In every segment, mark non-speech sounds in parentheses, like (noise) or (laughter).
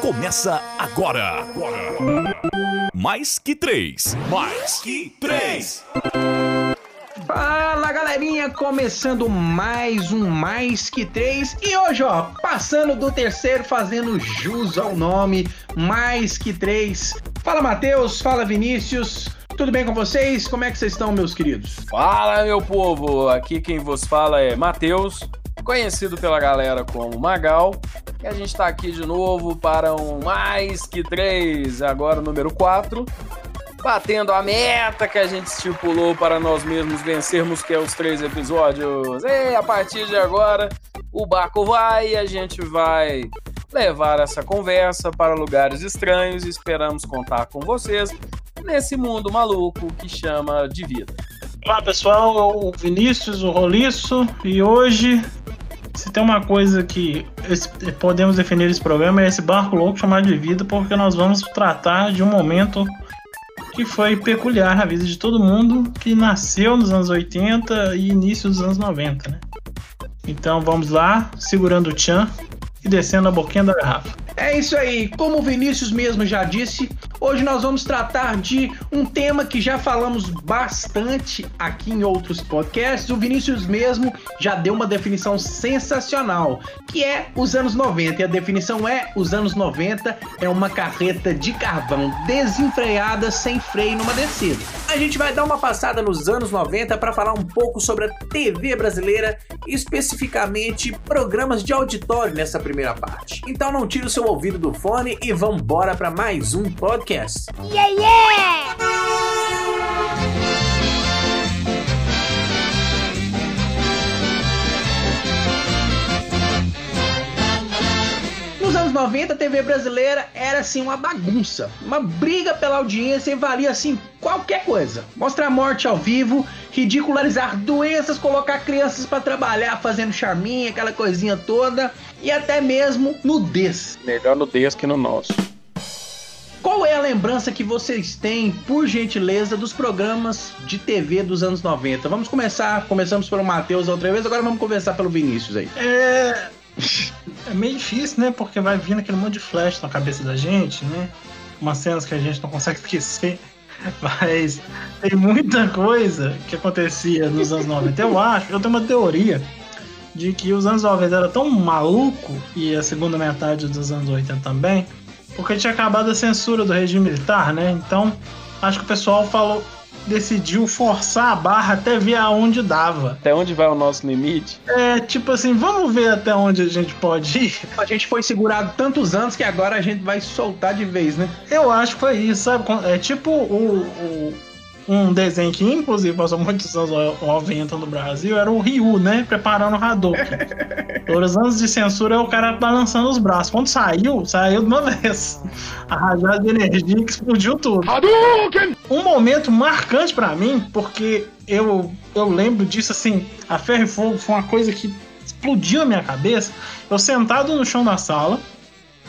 começa agora. agora. Mais que três. Mais que três. Fala galerinha, começando mais um Mais Que Três e hoje ó, passando do terceiro, fazendo jus ao nome Mais Que Três. Fala Matheus, fala Vinícius, tudo bem com vocês? Como é que vocês estão, meus queridos? Fala meu povo, aqui quem vos fala é Matheus, conhecido pela galera como Magal, e a gente tá aqui de novo para um Mais Que Três, agora número 4 batendo a meta que a gente estipulou para nós mesmos vencermos, que é os três episódios. E a partir de agora, o barco vai e a gente vai levar essa conversa para lugares estranhos. E esperamos contar com vocês nesse mundo maluco que chama de vida. Olá pessoal, o Vinícius, o Roliço, e hoje, se tem uma coisa que podemos definir esse programa, é esse barco louco chamado de vida, porque nós vamos tratar de um momento que foi peculiar na vida de todo mundo que nasceu nos anos 80 e início dos anos 90, né? Então vamos lá, segurando o tchan e descendo a boquinha da garrafa. É isso aí, como o Vinícius mesmo já disse, hoje nós vamos tratar de um tema que já falamos bastante aqui em outros podcasts. O Vinícius mesmo já deu uma definição sensacional, que é os anos 90. E a definição é: os anos 90 é uma carreta de carvão desenfreada sem freio numa descida. A gente vai dar uma passada nos anos 90 para falar um pouco sobre a TV brasileira, especificamente programas de auditório nessa primeira parte. Então não tire o seu ouvido do fone e vambora para mais um podcast. Yeah, yeah! Anos 90, a TV brasileira era assim uma bagunça, uma briga pela audiência e valia assim qualquer coisa. Mostrar morte ao vivo, ridicularizar doenças, colocar crianças para trabalhar fazendo charminha, aquela coisinha toda, e até mesmo nudez. Melhor nudez que no nosso. Qual é a lembrança que vocês têm, por gentileza, dos programas de TV dos anos 90? Vamos começar, começamos pelo Matheus outra vez, agora vamos começar pelo Vinícius aí. É. É meio difícil, né? Porque vai vindo aquele monte de flash na cabeça da gente, né? Umas cenas que a gente não consegue (laughs) esquecer. Mas tem muita coisa que acontecia nos anos 90. Eu acho, eu tenho uma teoria de que os anos 90 era tão maluco e a segunda metade dos anos 80 também, porque tinha acabado a censura do regime militar, né? Então, acho que o pessoal falou, decidiu forçar a barra até ver aonde dava. Até onde vai o nosso limite? É, tipo assim, vamos ver até onde a gente pode ir. A gente foi segurado tantos anos que agora a gente vai soltar de vez, né? Eu acho que foi isso, sabe? É tipo o, o um desenho que, inclusive, passou muitos anos 90 no Brasil, era o Ryu, né? Preparando o Hadouken. (laughs) Todos os anos de censura, o cara balançando os braços. Quando saiu, saiu de uma (laughs) vez. A rajada de energia que explodiu tudo. Hadouken! Um momento marcante para mim, porque eu, eu lembro disso assim, a Ferro e Fogo foi uma coisa que explodiu na minha cabeça. Eu sentado no chão da sala,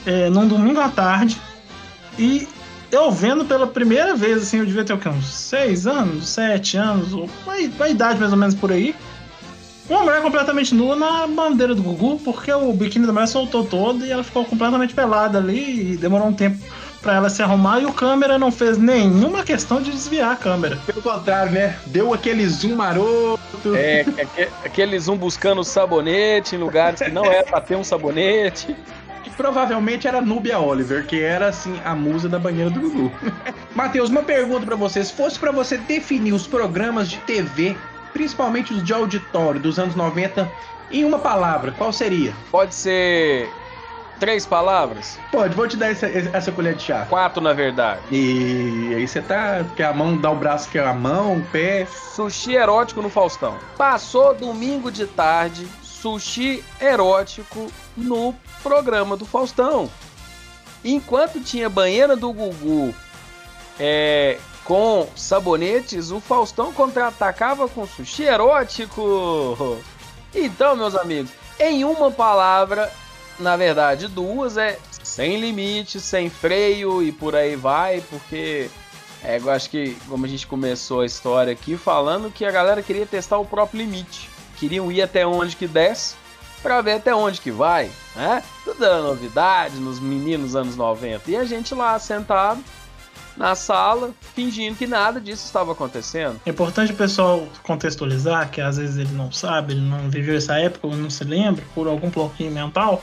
é, num domingo à tarde, e eu vendo pela primeira vez, assim, eu devia ter o quê? Uns 6 anos, 7 anos, uma, uma idade mais ou menos por aí. Uma mulher completamente nua na bandeira do Gugu, porque o biquíni da mulher soltou todo e ela ficou completamente pelada ali e demorou um tempo para ela se arrumar e o câmera não fez nenhuma questão de desviar a câmera. Pelo contrário, né? Deu aquele zoom maroto. É, aquele zoom buscando sabonete em lugares que não era pra ter um sabonete provavelmente era Nubia Oliver, que era assim a musa da banheira do Gugu. (laughs) Matheus, uma pergunta para você: se fosse para você definir os programas de TV, principalmente os de auditório dos anos 90, em uma palavra, qual seria? Pode ser três palavras? Pode, vou te dar essa, essa colher de chá. Quatro, na verdade. E aí você tá. Que a mão dá o braço que é a mão, o pé. Sushi erótico no Faustão. Passou domingo de tarde, sushi erótico no programa do Faustão. Enquanto tinha banheira do Gugu é, com sabonetes, o Faustão contra-atacava com sushi erótico. Então, meus amigos, em uma palavra, na verdade duas, é sem limite, sem freio e por aí vai, porque é, eu acho que, como a gente começou a história aqui, falando que a galera queria testar o próprio limite. Queriam ir até onde que desce para ver até onde que vai, né? Tudo era novidade nos meninos anos 90. E a gente lá sentado na sala, fingindo que nada disso estava acontecendo. É importante o pessoal contextualizar, que às vezes ele não sabe, ele não viveu essa época, ou não se lembra, por algum bloqueio mental.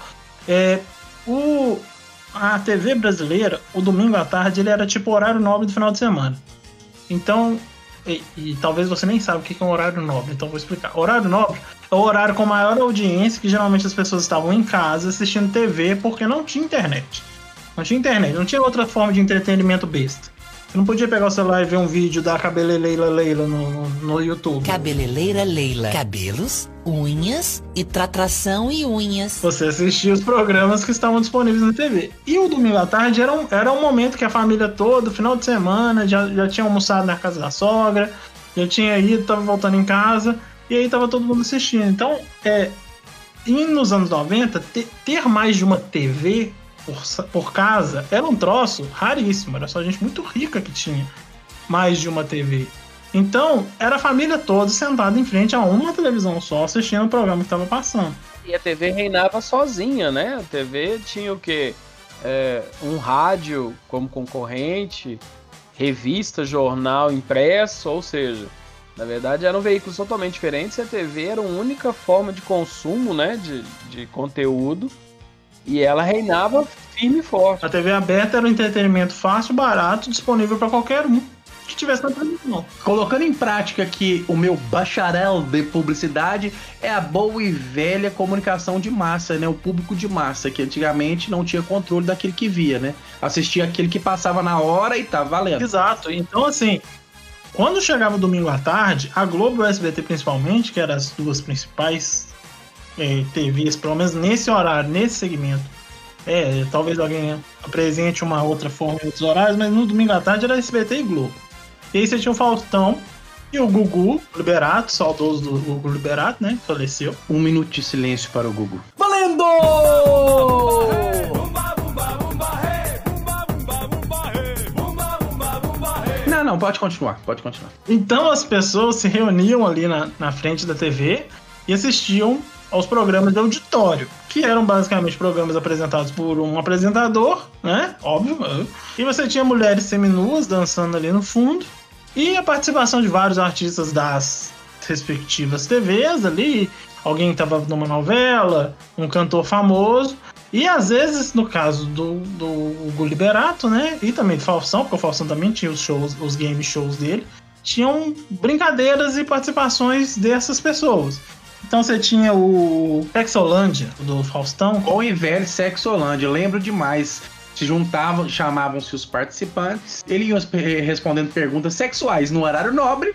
É, o, a TV brasileira, o domingo à tarde, ele era tipo horário nobre do final de semana. Então, e, e, talvez você nem saiba o que é um horário nobre, então vou explicar. Horário nobre é o horário com maior audiência, que geralmente as pessoas estavam em casa assistindo TV porque não tinha internet. Não tinha internet, não tinha outra forma de entretenimento besta. Você não podia pegar o celular e ver um vídeo da cabeleleira Leila no, no, no YouTube. Cabeleleira Leila. Cabelos, unhas e tratração e unhas. Você assistia os programas que estavam disponíveis na TV. E o domingo à tarde era um, era um momento que a família toda, final de semana, já, já tinha almoçado na casa da sogra, já tinha ido, tava voltando em casa, e aí tava todo mundo assistindo. Então, é, e nos anos 90, ter, ter mais de uma TV por, por casa era um troço raríssimo. Era só gente muito rica que tinha mais de uma TV. Então, era a família toda sentada em frente a uma televisão só, assistindo o programa que estava passando. E a TV reinava sozinha, né? A TV tinha o quê? É, um rádio como concorrente, revista, jornal impresso, ou seja, na verdade eram veículos totalmente diferentes e a TV era a única forma de consumo né, de, de conteúdo e ela reinava firme e forte. A TV aberta era um entretenimento fácil, barato, disponível para qualquer um que tivesse na televisão. Colocando em prática que o meu bacharel de publicidade é a boa e velha comunicação de massa, né? O público de massa, que antigamente não tinha controle daquele que via, né? Assistia aquele que passava na hora e tá valendo. Exato. Então, assim, quando chegava domingo à tarde, a Globo e o SBT principalmente, que eram as duas principais é, TVs, pelo menos nesse horário, nesse segmento. É, talvez alguém apresente uma outra forma em outros horários, mas no domingo à tarde era SBT e Globo. E aí você tinha o Faustão e o Gugu Liberato, saudoso do Gugu Liberato, né? Faleceu. Um minuto de silêncio para o Gugu. Valendo! Não, não, pode continuar, pode continuar. Então as pessoas se reuniam ali na, na frente da TV e assistiam aos programas de auditório, que eram basicamente programas apresentados por um apresentador, né? Óbvio. E você tinha mulheres seminuas dançando ali no fundo. E a participação de vários artistas das respectivas TVs ali. Alguém estava numa novela, um cantor famoso. E às vezes, no caso do, do Hugo Liberato, né? E também do Faustão, porque o Faustão também tinha os shows, os game shows dele. Tinham brincadeiras e participações dessas pessoas. Então você tinha o Sexolândia, do Faustão. E velho Sexolândia, lembro demais. Se juntavam, chamavam-se os participantes, eles iam respondendo perguntas sexuais no horário nobre,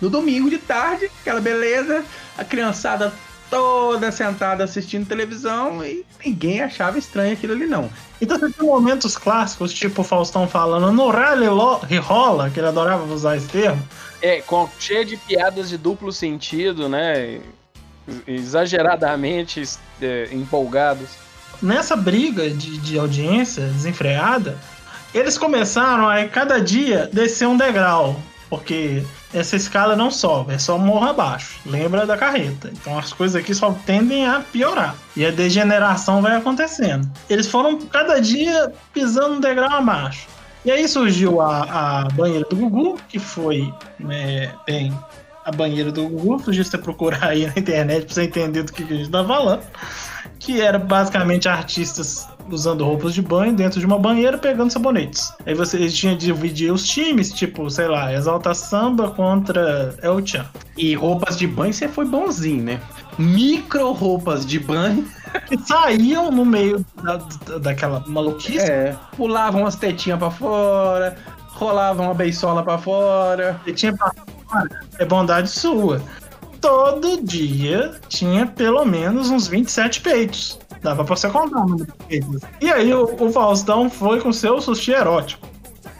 no domingo de tarde, aquela beleza, a criançada toda sentada assistindo televisão e ninguém achava estranho aquilo ali, não. Então você tinha momentos clássicos, tipo o Faustão falando no rally rola, que ele adorava usar esse termo. É, com, cheio de piadas de duplo sentido, né? exageradamente é, empolgados. Nessa briga de, de audiência desenfreada, eles começaram a cada dia descer um degrau, porque essa escala não sobe, é só morro abaixo. Lembra da carreta. Então as coisas aqui só tendem a piorar. E a degeneração vai acontecendo. Eles foram cada dia pisando um degrau abaixo. E aí surgiu a, a banheira do Gugu, que foi né, bem a banheira do Gugu, podia você procurar aí na internet pra você entender do que a gente tá falando. Que era basicamente artistas usando roupas de banho dentro de uma banheira pegando sabonetes. Aí você tinha de dividir os times, tipo, sei lá, Exalta Samba contra El Chan. E roupas de banho você foi bonzinho, né? Micro roupas de banho. Que saíam no meio da, daquela maluquice. É, pulavam as tetinhas pra fora, rolavam uma beisola pra fora. Tetinha pra é bondade sua. Todo dia tinha pelo menos uns 27 peitos. Dava pra você contar o número de peitos. E aí o, o Faustão foi com seu sushi erótico.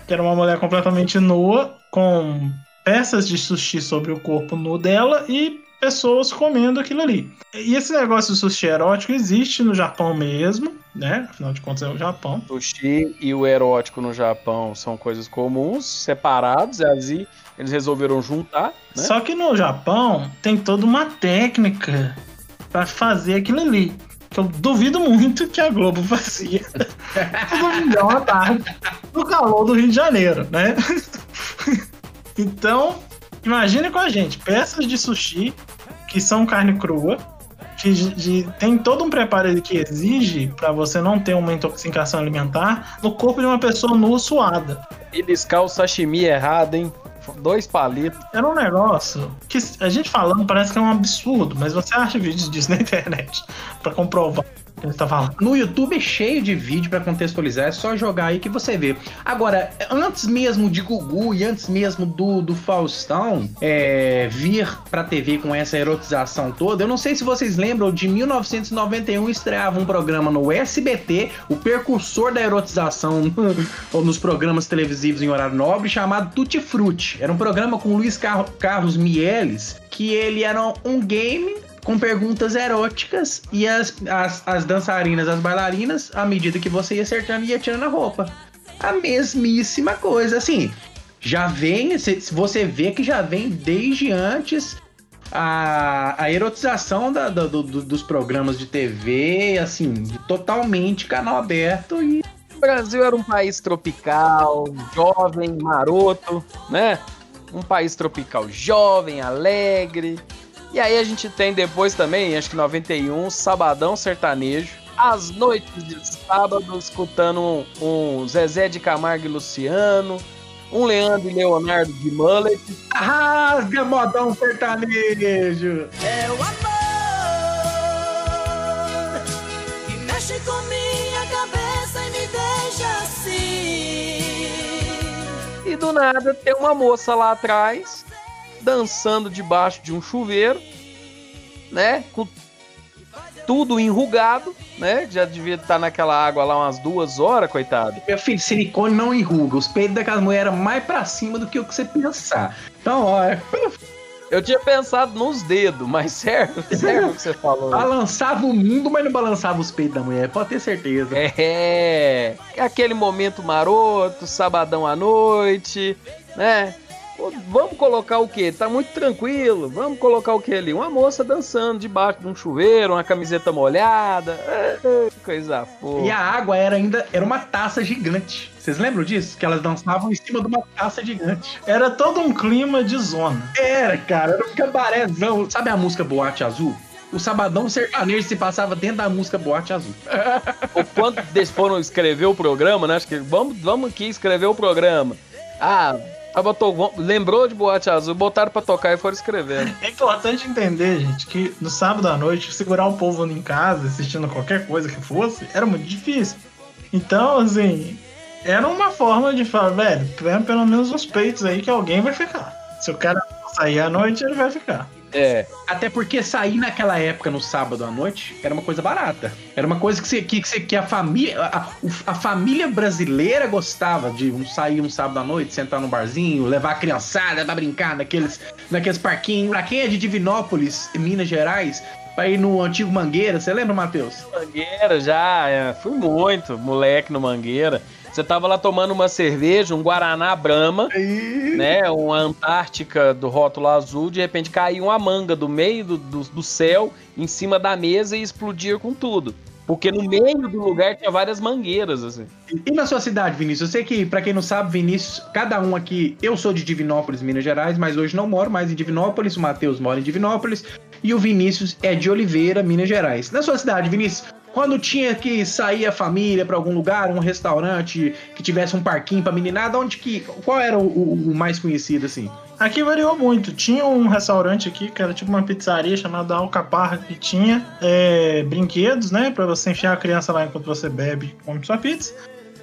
Que era uma mulher completamente nua, com peças de sushi sobre o corpo nu dela e pessoas comendo aquilo ali. E esse negócio de sushi erótico existe no Japão mesmo, né? Afinal de contas é o Japão. Sushi e o erótico no Japão são coisas comuns, separados, é assim eles resolveram juntar. Né? Só que no Japão tem toda uma técnica pra fazer aquilo ali. Que eu duvido muito que a Globo (laughs) fazia no milhão à tarde, no calor do Rio de Janeiro, né? (laughs) então, imagine com a gente, peças de sushi que são carne crua, que de- tem todo um preparo que exige pra você não ter uma intoxicação alimentar no corpo de uma pessoa nua suada. Beliscar o sashimi errado, hein? Dois palitos. Era um negócio que a gente falando parece que é um absurdo, mas você acha vídeos disso na internet pra comprovar No YouTube é cheio de vídeo pra contextualizar, é só jogar aí que você vê. Agora, antes mesmo de Gugu e antes mesmo do, do Faustão é, vir pra TV com essa erotização toda, eu não sei se vocês lembram, de 1991 estreava um programa no SBT, o precursor da erotização (laughs) nos programas televisivos em horário nobre, chamado Tutti Frutti. Era um programa com Luiz Car- Carlos Mieles, que ele era um game com perguntas eróticas e as, as, as dançarinas, as bailarinas, à medida que você ia acertando, ia tirando a roupa. A mesmíssima coisa, assim. Já vem, se você vê que já vem desde antes a, a erotização da- do- do- do- dos programas de TV, assim, totalmente canal aberto e O Brasil era um país tropical, jovem, maroto, né? Um país tropical jovem, alegre. E aí a gente tem depois também, acho que 91, Sabadão Sertanejo. As noites de sábado, escutando um, um Zezé de Camargo e Luciano, um Leandro e Leonardo de Mullet. rasga modão sertanejo. É o amor que mexe com minha cabeça e me deixa assim. E do nada tem uma moça lá atrás, dançando debaixo de um chuveiro, né? Com tudo enrugado, né? Já devia estar naquela água lá umas duas horas, coitado. Meu filho, silicone não enruga. Os peitos daquelas mulheres eram mais pra cima do que o que você pensar. Então, olha, Eu tinha pensado nos dedos, mas serve, (laughs) serve o que você falou. balançava o mundo, mas não balançava os peitos da mulher, pode ter certeza. É, aquele momento maroto, sabadão à noite, né? Vamos colocar o quê? Tá muito tranquilo. Vamos colocar o quê ali? Uma moça dançando debaixo de um chuveiro, uma camiseta molhada. É, é, coisa fofa. E a água era ainda era uma taça gigante. Vocês lembram disso? Que elas dançavam em cima de uma taça gigante. Era todo um clima de zona. Era, cara, era um cabarézão. Sabe a música Boate Azul? O Sabadão Sertanejo se passava dentro da música Boate Azul. (laughs) Ou quando eles foram escrever o programa, né? Acho que vamos, vamos aqui escrever o programa. Ah, ah, botou, lembrou de Boate Azul, botaram pra tocar e foram escrevendo. É importante entender, gente, que no sábado à noite, segurar o povo em casa, assistindo qualquer coisa que fosse, era muito difícil. Então, assim, era uma forma de falar, velho, pelo menos os peitos aí que alguém vai ficar. Se o cara sair à noite, ele vai ficar. É, Até porque sair naquela época no sábado à noite era uma coisa barata. Era uma coisa que, você, que, que, você- que a família. A, a família brasileira gostava de um, sair um sábado à noite, sentar num barzinho, levar a criançada pra brincar naqueles, naqueles parquinhos. Pra quem é de Divinópolis, Minas Gerais, pra ir no antigo Mangueira, você lembra, Matheus? Mangueira já, é, fui muito moleque no Mangueira. Você tava lá tomando uma cerveja, um Guaraná Brahma, né? Uma Antártica do rótulo azul, de repente caiu uma manga do meio do, do, do céu em cima da mesa e explodia com tudo. Porque no meio do lugar tinha várias mangueiras, assim. E na sua cidade, Vinícius? Eu sei que, pra quem não sabe, Vinícius, cada um aqui, eu sou de Divinópolis, Minas Gerais, mas hoje não moro mais em Divinópolis, o Matheus mora em Divinópolis e o Vinícius é de Oliveira, Minas Gerais. Na sua cidade, Vinícius, quando tinha que sair a família pra algum lugar, um restaurante que tivesse um parquinho pra meninada, onde que, qual era o, o- o mais conhecido assim? Aqui variou muito. Tinha um restaurante aqui que era tipo uma pizzaria chamada Alcaparra que tinha é, brinquedos, né? Pra você enfiar a criança lá enquanto você bebe e come sua pizza.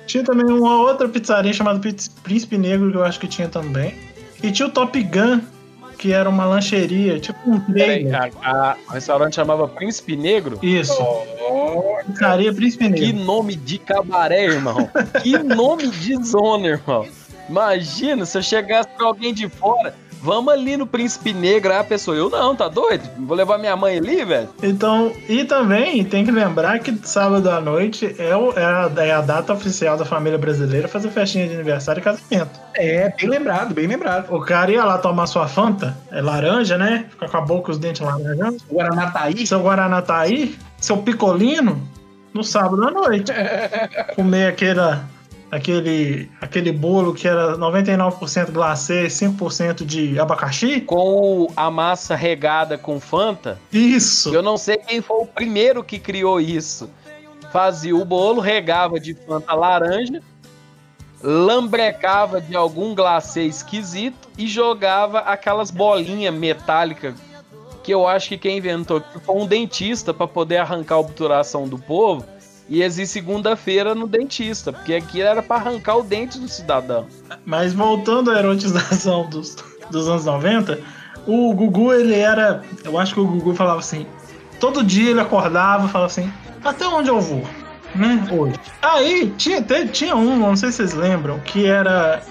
Tinha também uma outra pizzaria chamada Príncipe Negro que eu acho que tinha também. E tinha o Top Gun, que era uma lancheria, tipo um Peraí, trailer. a- a- o restaurante chamava Príncipe Negro? Isso. Pizzaria Príncipe Que Negro. nome de cabaré, irmão. que (laughs) nome de zona, irmão. Imagina se eu chegasse pra alguém de fora. Vamos ali no Príncipe Negro, aí a pessoa, eu não, tá doido? Vou levar minha mãe ali, velho? Então, e também tem que lembrar que sábado à noite é, o- é a, é a data oficial da família brasileira fazer festinha de aniversário e casamento. É, bem lembrado, bem lembrado. O cara ia lá tomar sua Fanta, é laranja, né? Fica com a boca e os dentes laranjados. O Guaraná tá aí. Seu Guaraná tá aí, seu picolino, no sábado à noite. (laughs) Comer aquela, aquele, aquele bolo que era 99% glacê e 5% de abacaxi. Com a massa regada com Fanta, Isso. eu não sei quem foi o primeiro que criou isso. Fazia o bolo, regava de Fanta laranja, lambrecava de algum glacê esquisito e jogava aquelas bolinhas metálicas que eu acho que quem inventou foi um dentista para poder arrancar a obturação do povo e existe segunda-feira no dentista, porque aqui era para arrancar o dente do cidadão. Mas voltando à erotização dos, dos anos 90, o Gugu, ele era. Eu acho que o Gugu falava assim. Todo dia ele acordava e falava assim: até onde eu vou? Né? Hoje. Aí tinha, tinha um, não sei se vocês lembram, que era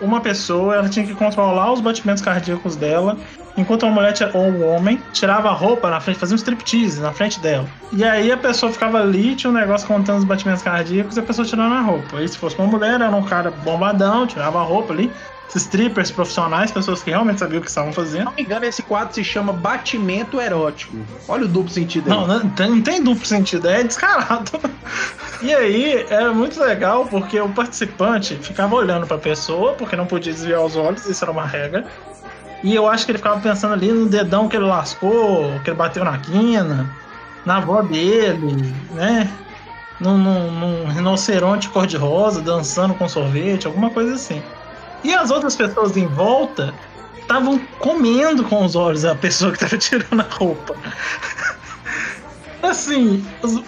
uma pessoa, ela tinha que controlar os batimentos cardíacos dela, enquanto a mulher ou um homem tirava a roupa na frente, fazia um striptease na frente dela. E aí a pessoa ficava ali, tinha um negócio contando os batimentos cardíacos e a pessoa tirando a roupa. Aí se fosse uma mulher, era um cara bombadão, tirava a roupa ali. Esses strippers profissionais, pessoas que realmente sabiam o que estavam Se fazendo. não me engano, esse quadro se chama Batimento Erótico. Olha o duplo sentido aí. Não, não tem, não tem duplo sentido, é descarado. E aí era muito legal porque o participante ficava olhando pra pessoa, porque não podia desviar os olhos, isso era uma regra. E eu acho que ele ficava pensando ali no dedão que ele lascou, que ele bateu na quina, na avó dele, né? Num, num, num rinoceronte cor-de-rosa dançando com sorvete, alguma coisa assim. E as outras pessoas em volta estavam comendo com os olhos a pessoa que tava (laughs) tirando a roupa. Assim,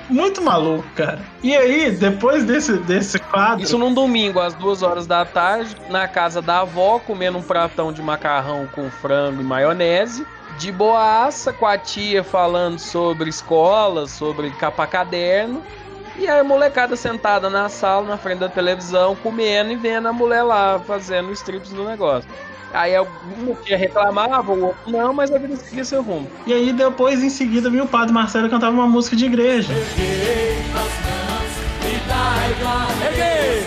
muito maluco, cara. E aí, depois desse, desse quadro. Isso num domingo, às duas horas da tarde, na casa da avó, comendo um pratão de macarrão com frango e maionese. De boaça, com a tia falando sobre escola, sobre capa caderno. E a molecada sentada na sala, na frente da televisão, comendo e vendo a mulher lá fazendo os strips do negócio. Aí algum tia reclamava, o outro não, mas a vida seguia seu rumo. E aí, depois, em seguida, vinha o padre Marcelo cantava uma música de igreja.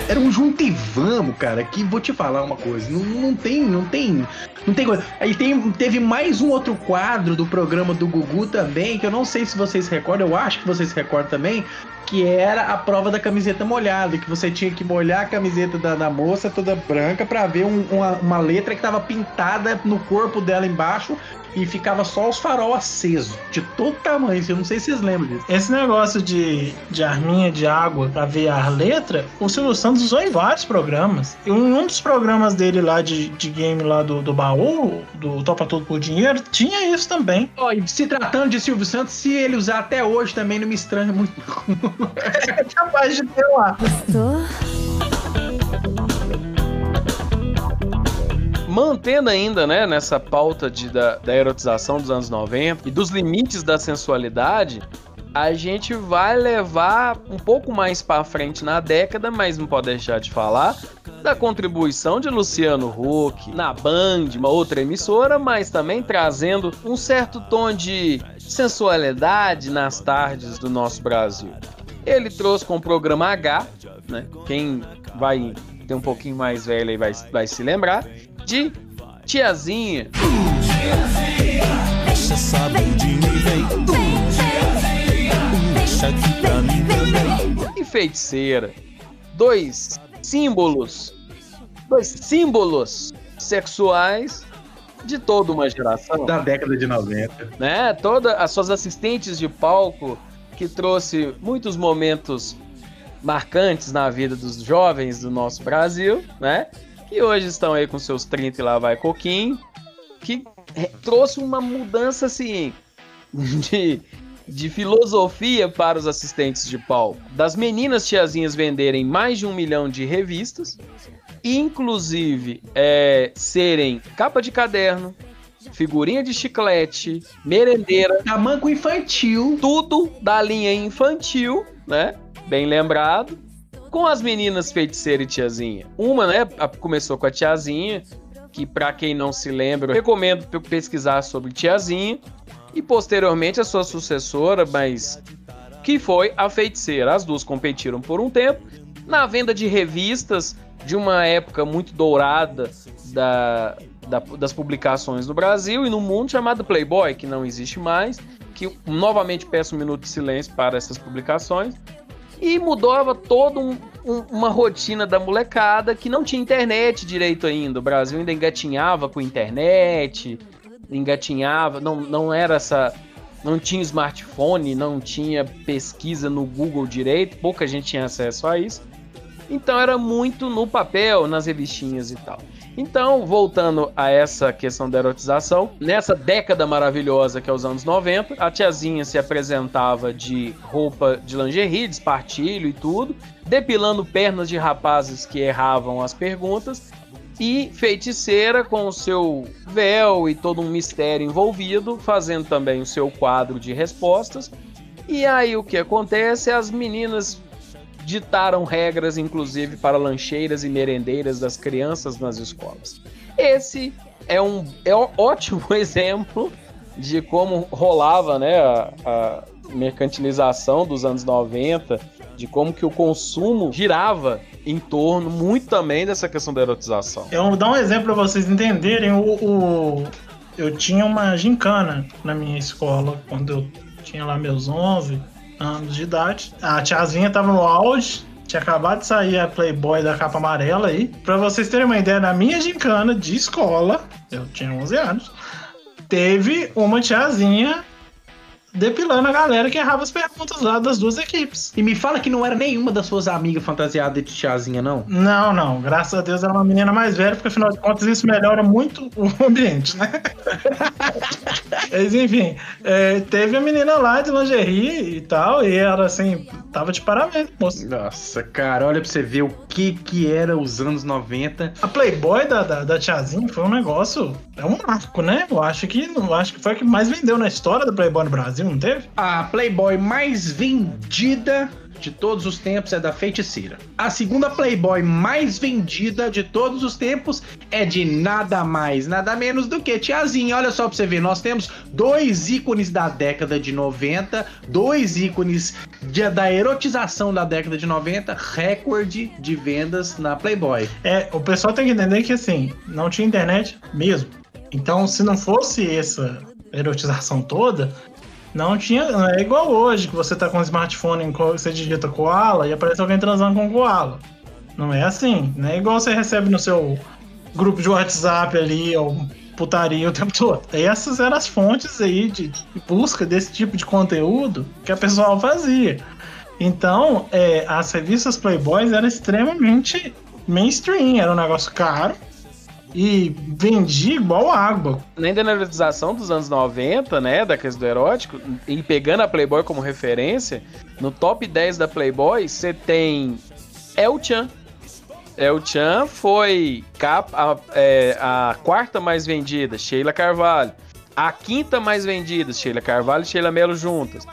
Era um junto e vamos, cara, que vou te falar uma coisa. Não, não tem, não tem. Não tem coisa. Aí tem, teve mais um outro quadro do programa do Gugu também, que eu não sei se vocês recordam, eu acho que vocês recordam também, que era a prova da camiseta molhada, que você tinha que molhar a camiseta da, da moça toda branca pra ver um- uma, uma letra que tava pintada no corpo dela embaixo e ficava só os farol acesos, de todo tamanho. Eu não sei se vocês lembram disso. Esse negócio de, de arminha de água pra ver a letra, o Silvio Santos usou em vários programas. Em um dos programas dele lá de, de game lá do, do baú, do Topa Tudo por Dinheiro, tinha isso também. Ó, e se tratando de Silvio Santos, se ele usar até hoje também não me estranha muito. É capaz de ter lá. Mantendo ainda, né, nessa pauta de, da, da erotização dos anos 90 e dos limites da sensualidade, a gente vai levar um pouco mais pra frente na década, mas não pode deixar de falar da contribuição de Luciano Huck na Band, uma outra emissora, mas também trazendo um certo tom de sensualidade nas tardes do nosso Brasil. Ele trouxe com o programa H, né? Quem vai ter um pouquinho mais velho aí vai, vai se lembrar de Tiazinha. Deixa essa bundinha e vem. Deixa aqui pra mim também. e feiticeira. Dois símbolos, dois símbolos sexuais de toda uma geração, Da década de 90. né? Todas as suas assistentes de palco que trouxe muitos momentos marcantes na vida dos jovens do nosso Brasil, né? Que hoje estão aí com seus 30 e lá vai coquinho, que trouxe uma mudança assim (laughs) de de filosofia para os assistentes de palco. Das meninas tiazinhas venderem mais de um milhão de revistas, inclusive é, serem capa de caderno, figurinha de chiclete, merendeira, Tamanco infantil. tudo da linha infantil, né? Bem lembrado. Com as meninas feiticeira e tiazinha. Uma, né, começou com a tiazinha, que para quem não se lembra, eu recomendo pe- pesquisar sobre Tiazinha e posteriormente a sua sucessora, mas que foi a Feiticeira. As duas competiram por um tempo na venda de revistas de uma época muito dourada da, da- das publicações no Brasil e no mundo chamada Playboy, que não existe mais. Que novamente peço um minuto de silêncio para essas publicações. E mudava toda um- um- uma rotina da molecada que não tinha internet direito ainda. O Brasil ainda engatinhava com internet, engatinhava, não, não era essa. Não tinha smartphone, não tinha pesquisa no Google direito, pouca gente tinha acesso a isso. Então era muito no papel, nas revistinhas e tal. Então, voltando a essa questão da erotização, nessa década maravilhosa que é os anos 90, a tiazinha se apresentava de roupa de lingerie, de espartilho e tudo, depilando pernas de rapazes que erravam as perguntas, e feiticeira com o seu véu e todo um mistério envolvido, fazendo também o seu quadro de respostas. E aí o que acontece? As meninas ditaram regras, inclusive, para lancheiras e merendeiras das crianças nas escolas. Esse é um é um ótimo (laughs) exemplo de como rolava né, a, a mercantilização dos anos 90, de como que o consumo girava em torno muito também dessa questão da erotização. Eu vou dar um exemplo para vocês entenderem. O, o- eu tinha uma gincana na minha escola quando eu tinha lá meus 11 anos de idade. A tiazinha tava no auge. Tinha acabado de sair a Playboy da capa amarela aí. Pra vocês terem uma ideia, na minha gincana de escola, eu tinha 11 anos, teve uma tiazinha depilando a galera que errava as perguntas lá das duas equipes. E me fala que não era nenhuma das suas amigas fantasiadas de tiazinha, não? Não, não. Graças a Deus ela é uma menina mais velha, porque afinal de contas isso melhora muito o (laughs) ambiente, né? (laughs) Mas enfim, é, teve a menina lá de lingerie e tal, e ela assim, tava de parabéns, moço. Nossa, cara, olha pra você ver o que que era os anos 90. A Playboy da, da, da Tiazinha foi um negócio. É um marco, né? Eu acho que eu acho que foi a que mais vendeu na história da Playboy no Brasil, não teve? A Playboy mais vendida de todos os tempos é da Feiticeira. A segunda Playboy mais vendida de todos os tempos é de nada mais, nada menos do que Tiazinha. Olha só pra você ver, nós temos dois ícones da década de 90, dois ícones de- da erotização da década de 90, recorde de vendas na Playboy. É, o pessoal tem que entender que assim, não tinha internet mesmo. Então, se não fosse essa erotização toda, não tinha. Não é igual hoje, que você tá com um smartphone, você digita koala e aparece alguém transando com koala. Não é assim. Não é igual você recebe no seu grupo de WhatsApp ali, ou putaria o tempo todo. Essas eram as fontes aí de, de busca desse tipo de conteúdo que a pessoa fazia. Então, é, as revistas Playboys eram extremamente mainstream, era um negócio caro e vendia igual água. Nem da erotização dos anos 90, né, da questão do erótico, e pegando a Playboy como referência, no top 10 da Playboy, você tem El Chan. El Chan foi capa, a, é, a quarta mais vendida, Sheila Carvalho. A quinta mais vendida, Sheila Carvalho e Sheila Mello juntas.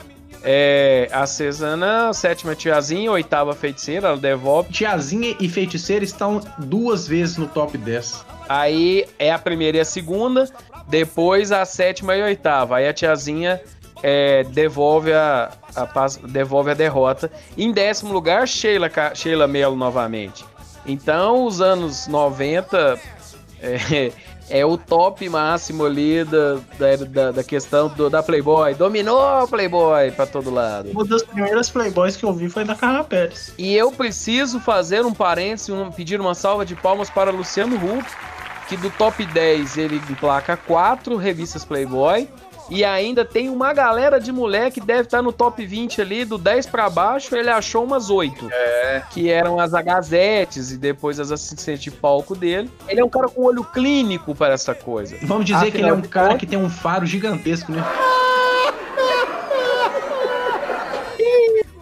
É, a Cesana, sétima tiazinha, oitava feiticeira, ela devolve. Tiazinha e Feiticeira estão duas vezes no top 10. Aí é a primeira e a segunda, depois a sétima e a oitava. Aí a tiazinha é, devolve, a, a devolve a derrota. Em décimo lugar, Sheila, Sheila Mello novamente. Então, os anos 90 (laughs) é, é o top máximo ali da, da, da- da questão do- da Playboy. Dominou a Playboy pra todo lado. Uma das primeiras Playboys que eu vi foi da Carla Pérez. E eu preciso fazer um parênteses, um, pedir uma salva de palmas para Luciano Huck, que do top 10 ele emplaca 4 revistas Playboy. E ainda tem uma galera de mulher que deve estar no top 20 ali, do 10 para baixo, ele achou umas 8. É. Que eram as agazetes e depois as assistentes de palco dele. Ele é um cara com olho clínico para essa coisa. Vamos dizer que ele é um Afinal cara que tem um faro gigantesco, né?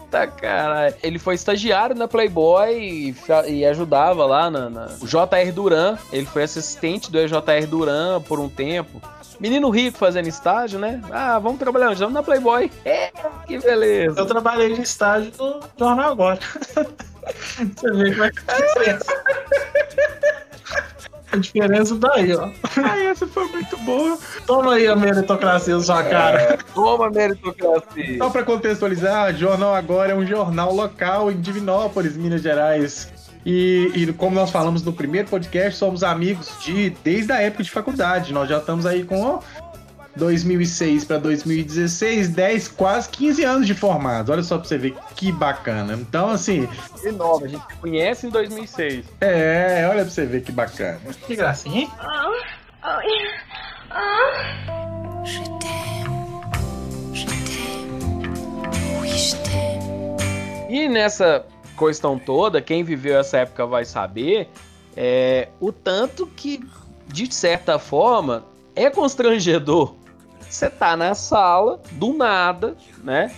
Tá, cara. Ele foi estagiário na Playboy e, e ajudava lá na, na- O J.R. Duran. Ele foi assistente do J.R. Duran por um tempo. Menino rico fazendo estágio, né? Ah, vamos trabalhar onde? Vamos na Playboy. É, que beleza. Eu trabalhei de estágio no Jornal Agora. (laughs) Você vê como é que é (laughs) a diferença. A daí, ó. Ai, essa foi muito boa. Toma aí a meritocracia na sua cara. Toma meritocracia. Só para contextualizar, o Jornal Agora é um jornal local em Divinópolis, Minas Gerais. E, e como nós falamos no primeiro podcast, somos amigos de desde a época de faculdade. Nós já estamos aí com ó, 2006 para 2016, 10, quase 15 anos de formados. Olha só para você ver que bacana. Então, assim, De novo, a gente se conhece em 2006. é, olha para você ver que bacana. Que gracinha, hein? Je t'aime. Je t'aime. Oui, je t'aime. E nessa questão toda, quem viveu essa época vai saber é, o tanto que, de certa forma, é constrangedor. Você tá na sala, do nada, né?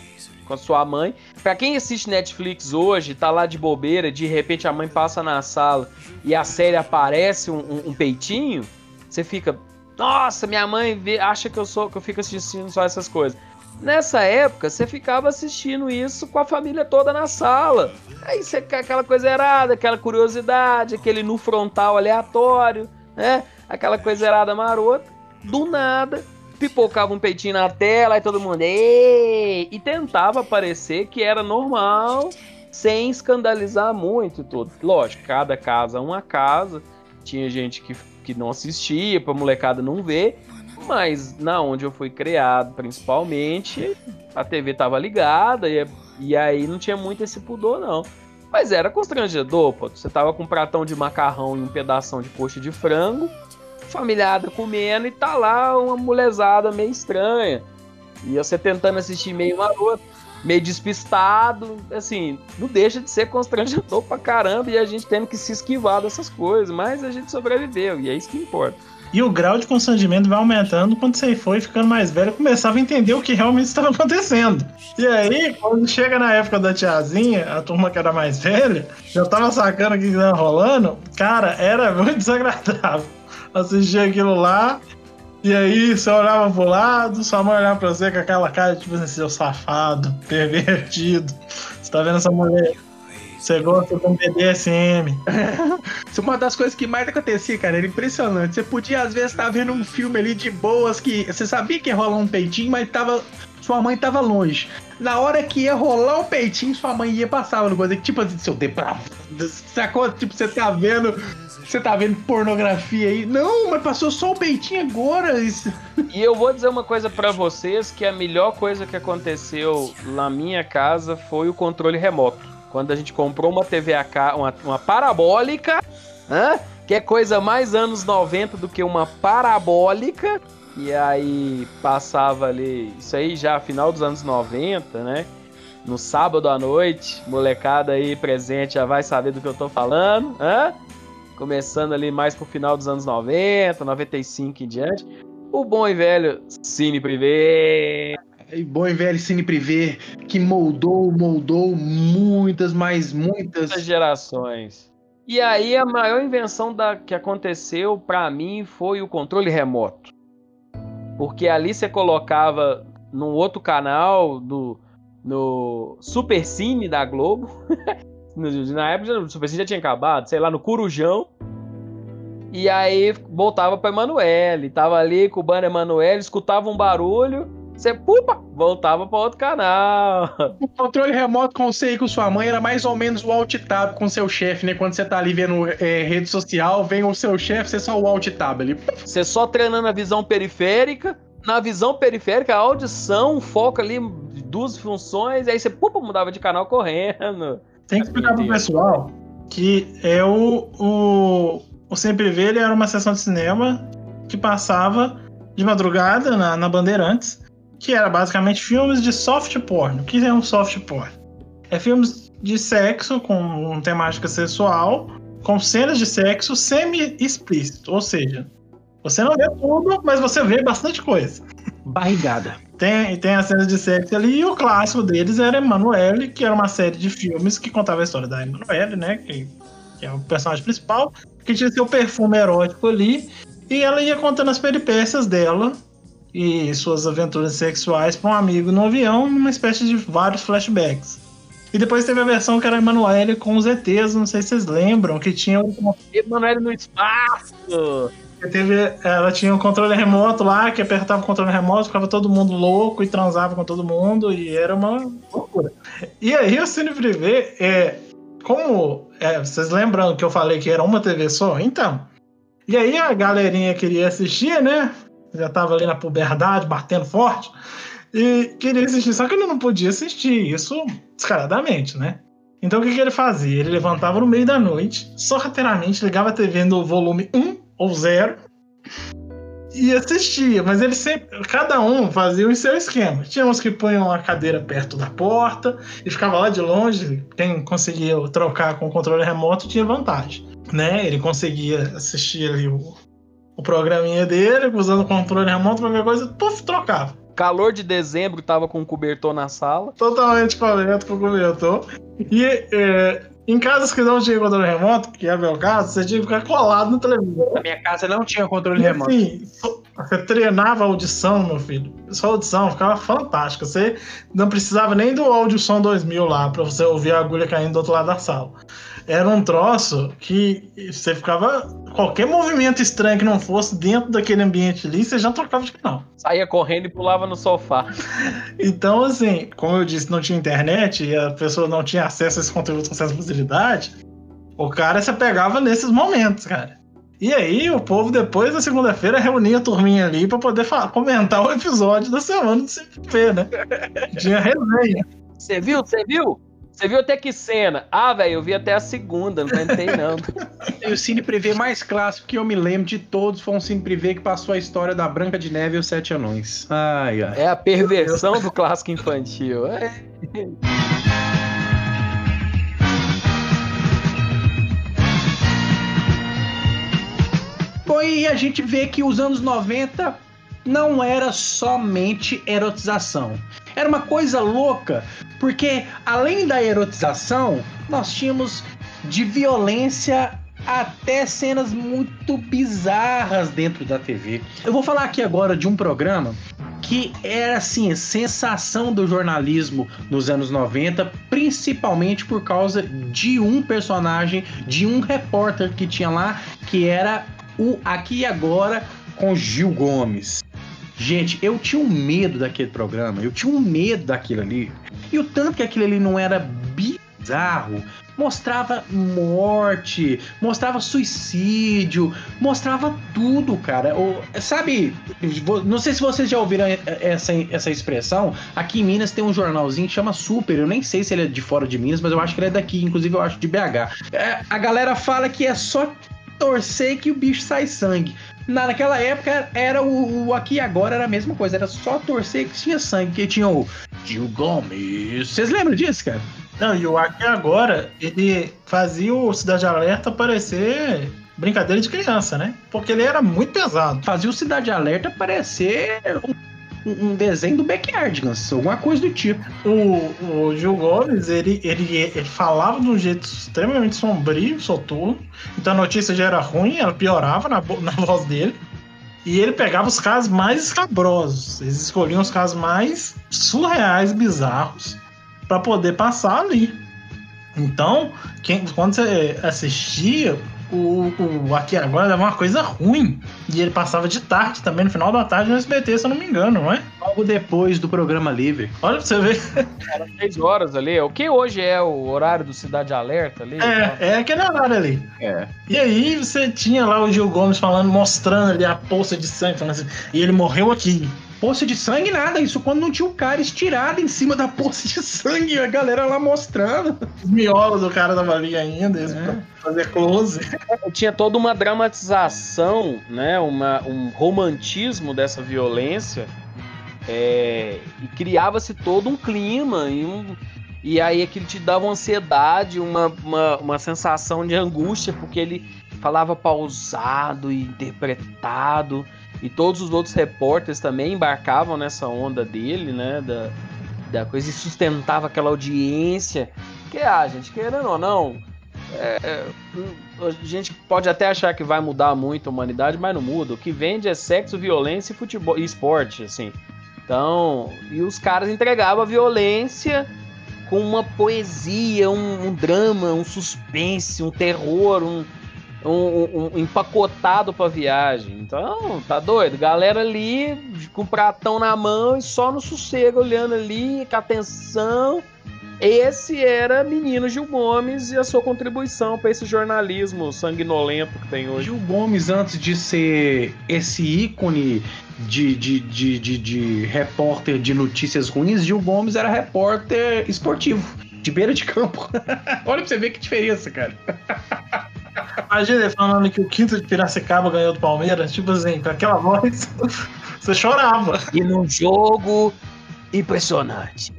Com a sua mãe. Pra quem assiste Netflix hoje, tá lá de bobeira, de repente a mãe passa na sala e a série aparece um, um- um peitinho, você fica. Nossa, minha mãe vê- acha que eu sou que eu fico assistindo só essas coisas. Nessa época, você ficava assistindo isso com a família toda na sala. Aí você aquela coisa errada, aquela curiosidade, aquele no frontal aleatório, né? Aquela coisa errada marota. Do nada, pipocava um peitinho na tela, aí todo mundo. E tentava parecer que era normal, sem escandalizar muito e tudo. Lógico, cada casa é uma casa. Tinha gente que, que não assistia, pra molecada não ver. Mas na onde eu fui criado, principalmente, a TV tava ligada e, e aí não tinha muito esse pudor, não. Mas era constrangedor, pô. Você tava com um pratão de macarrão e um pedação de coxa de frango, familiada comendo e tá lá uma mulezada meio estranha. E você tentando assistir meio maroto, meio despistado, assim, não deixa de ser constrangedor pra caramba e a gente tendo que se esquivar dessas coisas, mas a gente sobreviveu e é isso que importa. E o grau de constrangimento vai aumentando quando você foi ficando mais velho começava a entender o que realmente estava acontecendo. E aí, quando chega na época da tiazinha, a turma que era mais velha, já tava sacando o que estava rolando, cara, era muito desagradável. Assistir aquilo lá, e aí você olhava pro lado, sua mãe olhava pra você com aquela cara, tipo assim, seu safado, (laughs) pervertido. Você tá vendo essa mulher? Você gosta de um BDSM. Isso é uma das coisas que mais acontecia, cara. Era impressionante. Você podia, às vezes, estar vendo um filme ali de boas que você sabia que ia rolar um peitinho, mas tava. Sua mãe tava longe. Na hora que ia rolar um peitinho, sua mãe ia passar no coisa. Tipo assim, seu depravado. Sacou? Tipo, você tá vendo. Você tá vendo pornografia aí? Não, mas passou só o peitinho agora. Isso... E eu vou dizer uma coisa pra vocês que a melhor coisa que aconteceu na minha casa foi o controle remoto. Quando a gente comprou uma TV a ca- uma, uma parabólica, hã? que é coisa mais anos 90 do que uma parabólica. E aí passava ali, isso aí já final dos anos 90, né? No sábado à noite, molecada aí presente já vai saber do que eu tô falando, hã? Começando ali mais pro final dos anos 90, 95 em diante. O bom e velho Cine Privé. E bom e velho Cine Privé, que moldou, moldou muitas, mas muitas. muitas gerações. E aí a maior invenção da, que aconteceu pra mim foi o controle remoto. Porque ali você colocava num outro canal do no Super Cine da Globo. (laughs) Na época o Super Cine já tinha acabado, sei lá, no Curujão. E aí voltava pra Emanuele, tava ali com o banner Emanuele, escutava um barulho, você pupa, voltava pra outro canal. O controle remoto com você e com sua mãe era mais ou menos o alt tab com seu chefe, né? Quando você tá ali vendo é, rede social, vem o seu chefe, você só o alt tab ali. Você só treinando a visão periférica. Na visão periférica, a audição foca ali duas funções, aí você pupa, mudava de canal correndo. Tem que explicar pro pessoal que é o, o, o Sempre ele era uma sessão de cinema que passava de madrugada na, na Bandeirantes, que era basicamente filmes de soft porn. O que é um soft porn? É filmes de sexo com temática sexual, com cenas de sexo semi-explícito, ou seja, você não vê tudo, mas você vê bastante coisa. Barrigada. Tem, tem as cenas de sexo ali, e o clássico deles era Emanuele, que era uma série de filmes que contava a história da Emanuele, né? Que, que é o personagem principal, que tinha seu perfume erótico ali, e ela ia contando as peripécias dela e suas aventuras sexuais para um amigo no avião, numa espécie de vários flashbacks. E depois teve a versão que era Emanuele com os ETs, não sei se vocês lembram, que tinha um Emanuele no espaço! Teve, ela tinha um controle remoto lá, que apertava o controle remoto, ficava todo mundo louco e transava com todo mundo, e era uma loucura. E aí o Cine Privé, é, como é, vocês lembram que eu falei que era uma TV só? Então. E aí a galerinha queria assistir, né? Já tava ali na puberdade, batendo forte. E queria assistir, só que ele não podia assistir, isso descaradamente, né? Então o que, que ele fazia? Ele levantava no meio da noite, sorrateiramente ligava a TV no volume 1 ou 0 e assistia, mas ele sempre, cada um fazia o seu esquema. Tinha uns que punham a cadeira perto da porta e ficava lá de longe. Quem conseguia trocar com o controle remoto tinha vantagem, né? Ele conseguia assistir ali o, o programinha dele, usando o controle remoto, qualquer coisa, puf, trocava. Calor de dezembro, tava com o cobertor na sala. Totalmente correto com o cobertor. E é, em casas que não tinha controle remoto, que é meu caso, você tinha que ficar colado no televisor. Na minha casa não tinha controle E remoto. assim, você treinava a audição, meu filho. Sua audição ficava fantástica. Você não precisava nem do Audiosom 2000 lá pra você ouvir a agulha caindo do outro lado da sala. Era um troço que você ficava. Qualquer movimento estranho que não fosse dentro daquele ambiente ali, você já trocava de canal. Saía correndo e pulava no sofá. (laughs) Então, assim, como eu disse, não tinha internet e a pessoa não tinha acesso a esse conteúdo com essa facilidade, o cara se pegava nesses momentos, cara. E aí, o povo, depois da segunda-feira, reunia a turminha ali pra poder comentar o episódio da semana do CP, né? (laughs) Tinha resenha. Você viu? Você viu? Você viu até que cena? Ah, velho, eu vi até a segunda, não tentei não. (laughs) E o Cine Privé mais clássico que eu me lembro de todos foi um Cine Privé que passou a história da Branca de Neve e os Sete Anões. Ai, ai. É a perversão do clássico infantil. É. (laughs) E a gente vê que os anos 90 não era somente erotização. Era uma coisa louca, porque além da erotização, nós tínhamos de violência até cenas muito bizarras dentro da TV. Eu vou falar aqui agora de um programa que era assim, sensação do jornalismo nos anos 90, principalmente por causa de um personagem, de um repórter que tinha lá, que era o Aqui e Agora com Gil Gomes. Gente, eu tinha um medo daquele programa, eu tinha um medo daquilo ali. E o tanto que aquilo ali não era bizarro, mostrava morte, mostrava suicídio, mostrava tudo, cara. Sabe, não sei se vocês já ouviram essa, essa expressão. Aqui em Minas tem um jornalzinho que chama Super. Eu nem sei se ele é de fora de Minas, mas eu acho que ele é daqui, inclusive eu acho de BH. É, a galera fala que é só torcer que o bicho sai sangue. Na- Naquela época era o, o aqui e agora era a mesma coisa, era só torcer que tinha sangue, que tinha o Gil Gomes. Vocês lembram disso, cara? Não, e o Aqui Agora, ele fazia o Cidade Alerta parecer brincadeira de criança, né? Porque ele era muito pesado. Fazia o Cidade Alerta parecer um, um desenho do Backyardigans, alguma coisa do tipo. O, o Gil Gomes, ele, ele, ele falava de um jeito extremamente sombrio, soturno. Então a notícia já era ruim, ela piorava na, (laughs) na voz dele. E ele pegava os casos mais escabrosos. Eles escolhiam os casos mais surreais, bizarros, para poder passar ali. Então, quem, quando você assistia, o, o Aqui Agora era uma coisa ruim. E ele passava de tarde também, no final da tarde no SBT, se eu não me engano, não é? Logo depois do programa livre. Olha pra você ver. Era seis horas ali. O que hoje é o horário do Cidade Alerta ali? É, é aquele horário ali. É. E aí você tinha lá o Gil Gomes falando, mostrando ali a poça de sangue, falando assim, e ele morreu aqui. Poça de sangue, nada. Isso quando não tinha o cara estirado em cima da poça de sangue. A galera lá mostrando. Os miolos do cara tava ali ainda, eles É. pra fazer close. Tinha toda uma dramatização, né? Uma, um romantismo dessa violência. é, e criava-se todo um clima e, um, e aí aquilo te dava uma ansiedade, uma, uma, uma sensação de angústia, porque ele falava pausado e interpretado, e todos os outros repórteres também embarcavam nessa onda dele, né? Da, da coisa e sustentava aquela audiência. Que, ah, gente, querendo ou não, é, é, a gente pode até achar que vai mudar muito a humanidade, mas não muda. O que vende é sexo, violência e futebol e esporte, assim. Então, e os caras entregavam a violência com uma poesia, um, um drama, um suspense, um terror, um, um, um- empacotado pra viagem. Então, tá doido? Galera ali com o pratão na mão e só no sossego, olhando ali, com atenção. Esse era Menino Gil Gomes e a sua contribuição para esse jornalismo sanguinolento que tem hoje. Gil Gomes, antes de ser esse ícone de, de, de, de, de repórter de notícias ruins, Gil Gomes era repórter esportivo, de beira de campo. (laughs) Olha pra você ver que diferença, cara. (laughs) Imagina ele falando que o quinto de Piracicaba ganhou do Palmeiras, tipo assim, com aquela voz. (laughs) Você chorava. E num jogo impressionante.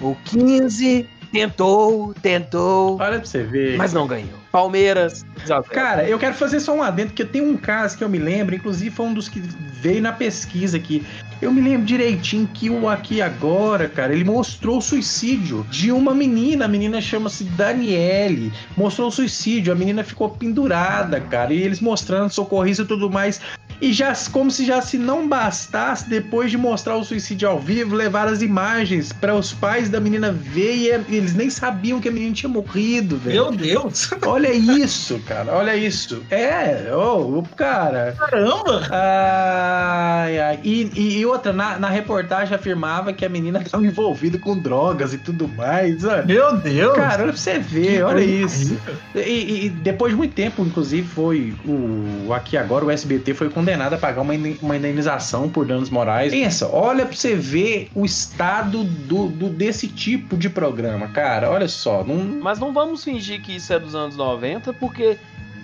O 15 tentou, tentou, Olha pra você ver. mas não ganhou. Palmeiras, Cara, eu quero fazer só um adendo, porque tem um caso que eu me lembro, inclusive foi um dos que veio na pesquisa aqui. Eu me lembro direitinho que o Aqui Agora, cara, ele mostrou o suicídio de uma menina. A menina chama-se Daniele. Mostrou o suicídio, a menina ficou pendurada, cara. E eles mostrando socorrista e tudo mais. E já como se já se não bastasse, depois de mostrar o suicídio ao vivo, levar as imagens para os pais da menina ver e eles nem sabiam que a menina tinha morrido, velho. Meu Deus. Olha isso, cara. Olha isso. É, ô, ô, cara. Caramba. Ai, ai. E, e- outra, na, na reportagem afirmava que a menina (laughs) estava envolvida com drogas e tudo mais. Olha. Meu Deus. Cara, olha pra você ver, Que olha isso. E, e depois de muito tempo, inclusive, foi o. Aqui agora, o SBT foi condenado a pagar uma, uma indenização por danos morais. Pensa, olha pra você ver o estado do, do- desse tipo de programa, cara. Olha só. Não, Mas não vamos fingir que isso é dos anos 90, porque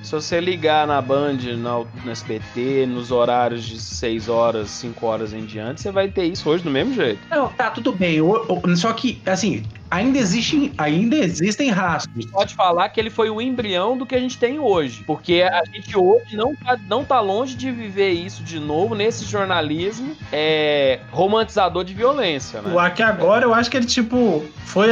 se você ligar na Band, na, no SBT, nos horários de 6 horas, 5 horas em diante, você vai ter isso hoje do mesmo jeito. Não, tá, tudo bem. Só que, assim, ainda existem, ainda existem rastros. Pode falar que ele foi o embrião do que a gente tem hoje. Porque a gente hoje não tá, não tá longe de viver isso de novo nesse jornalismo é, romantizador de violência, né? O Aqui Agora, eu acho que ele, tipo, foi.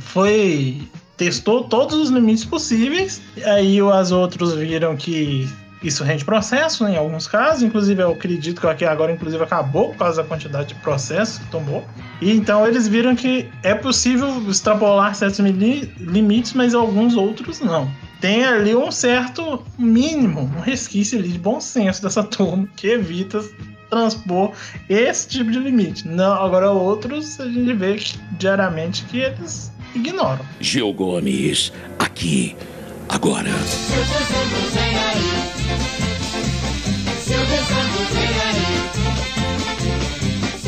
foi testou todos os limites possíveis. Aí os outros viram que isso rende processo, né, em alguns casos. Inclusive, eu acredito que Aqui Agora, inclusive, acabou por causa da quantidade de processos que tomou. E então eles viram que é possível extrapolar certos limites, mas alguns outros não. Tem ali um certo mínimo, um resquício ali de bom senso dessa turma que evita transpor esse tipo de limite. Não, agora outros a gente vê diariamente que eles ignoram. Gil Gomes, aqui, agora. Seu dezembro vem aí. Seu dezembro vem aí.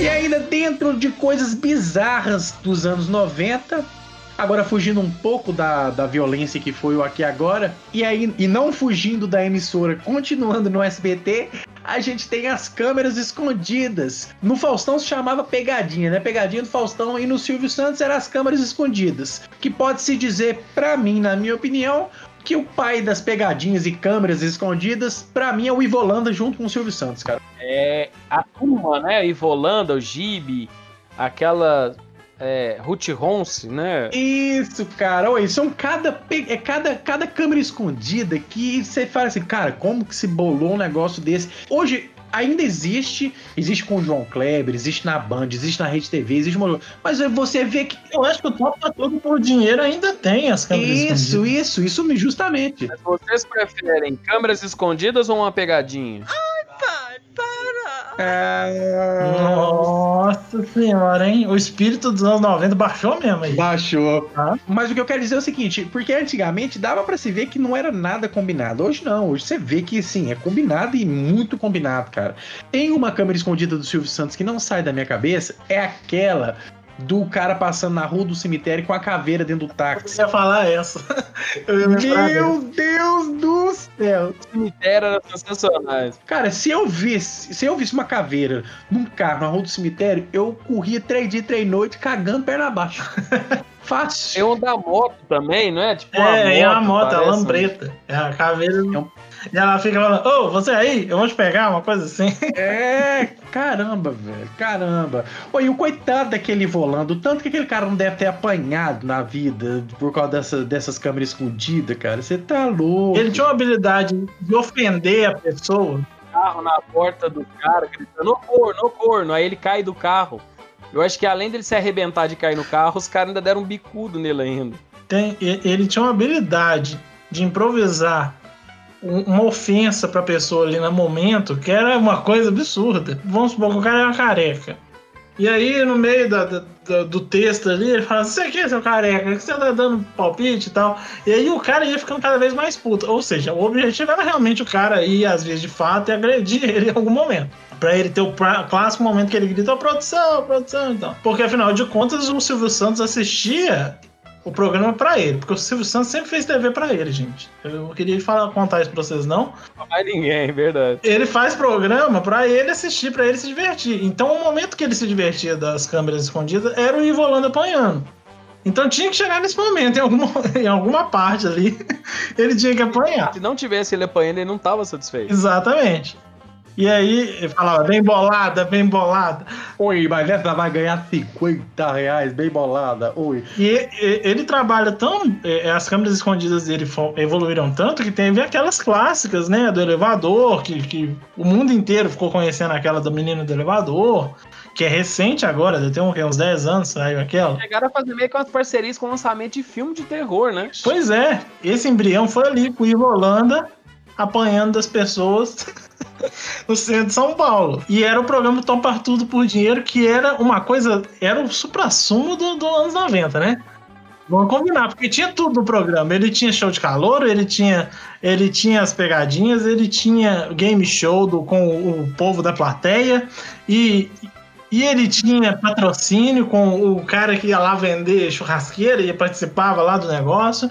E ainda dentro de coisas bizarras dos anos 90, agora fugindo um pouco da, da violência que foi o Aqui Agora, e, aí, e não fugindo da emissora, continuando no SBT, a gente tem as câmeras escondidas. No Faustão se chamava pegadinha, né? Pegadinha do Faustão e no Silvio Santos eram as câmeras escondidas. Que pode-se dizer, pra mim, na minha opinião, que o pai das pegadinhas e câmeras escondidas, pra mim, é o Ivolanda junto com o Silvio Santos, cara. É, a turma, né? Ivolanda, o Gibi, aquela é, Ruth Ronce, né? Isso, cara. Oi, são cada, pe- é cada, cada câmera escondida que você fala assim, cara, como que se bolou um negócio desse? Hoje ainda existe, existe com o João Kleber, existe na Band, existe na Rede TV, existe uma... Mas você vê que Eu acho que o Top tá todo por dinheiro ainda tem as câmeras isso, escondidas. isso, isso me- justamente. Mas vocês preferem câmeras escondidas ou uma pegadinha? É... Nossa senhora, hein? O espírito dos anos 90 baixou mesmo aí. Baixou. Ah. Mas o que eu quero dizer é o seguinte, porque antigamente dava pra se ver que não era nada combinado. Hoje não, hoje você vê que sim, é combinado e muito combinado, cara. Tem uma câmera escondida do Silvio Santos que não sai da minha cabeça, é aquela do cara passando na rua do cemitério com a caveira dentro do Eu táxi. ia falar essa. (laughs) Eu ia. Meu Deus do céu! O cemitério era sensacionais. Cara, se eu visse, se eu visse uma caveira num carro na rua do cemitério, eu corria três dias, três noites, cagando perna abaixo. (laughs) Fácil. Tem um da moto também, não é? Tipo uma É, é uma moto, a parece um- lambreta. É a caveira. um- E ela fica falando, ô, você aí, eu vou te pegar, uma coisa assim. É, caramba, velho, caramba. Oi, e o coitado daquele volando, o tanto que aquele cara não deve ter apanhado na vida por causa dessa, dessas câmeras escondidas, cara. Você tá louco. Ele tinha uma habilidade de ofender a pessoa. carro na porta do cara, gritando, no corno, no corno. Aí ele cai do carro. Eu acho que além dele se arrebentar de cair no carro, os caras ainda deram um bicudo nele ainda. Tem, ele tinha uma habilidade de improvisar uma ofensa pra pessoa ali no momento que era uma coisa absurda. Vamos supor que o cara é uma careca. E aí, no meio da- da- do texto ali, ele fala: Você aqui, seu careca, que você tá dando palpite e tal. E aí o cara ia ficando cada vez mais puto. Ou seja, o objetivo era realmente o cara ir, às vezes, de fato, e agredir (laughs) ele em algum momento. Pra ele ter o clássico momento que ele grita: "Ô, produção, produção, então. Porque afinal de contas, o Silvio Santos assistia o programa pra ele. Porque o Silvio Santos sempre fez TV pra ele, gente. Eu não queria falar, contar isso pra vocês, não. Não mais ninguém, verdade. Ele faz programa pra ele assistir, pra ele se divertir. Então, o momento que ele se divertia das câmeras escondidas era o Ivo Holanda apanhando. Então tinha que chegar nesse momento, em alguma, (laughs) em alguma parte ali, (laughs) ele tinha que apanhar. Se não tivesse ele apanhando, ele não tava satisfeito. Exatamente. E aí ele falava, bem bolada, bem bolada. Oi, mas essa vai ganhar 50 reais, bem bolada. Oi. E, e- ele trabalha tão. é, As câmeras escondidas dele evoluíram tanto que teve aquelas clássicas, né? Do elevador, que, que o mundo inteiro ficou conhecendo aquela do menino do elevador, que é recente agora, um- uns 10 anos saiu aquela. Chegaram a fazer meio que umas parcerias com lançamento de filme de terror, né? Pois é, esse embrião foi ali com o Ivo Holanda apanhando das pessoas (laughs) no centro de São Paulo. E era o programa Topar Tudo por Dinheiro, que era uma coisa, era o supra-sumo do, do anos 90, né? Vamos combinar, porque tinha tudo no programa. Ele tinha show de calor, ele tinha, ele tinha as pegadinhas, ele tinha game show do, com o povo da plateia e, e ele tinha patrocínio com o cara que ia lá vender churrasqueira e participava lá do negócio.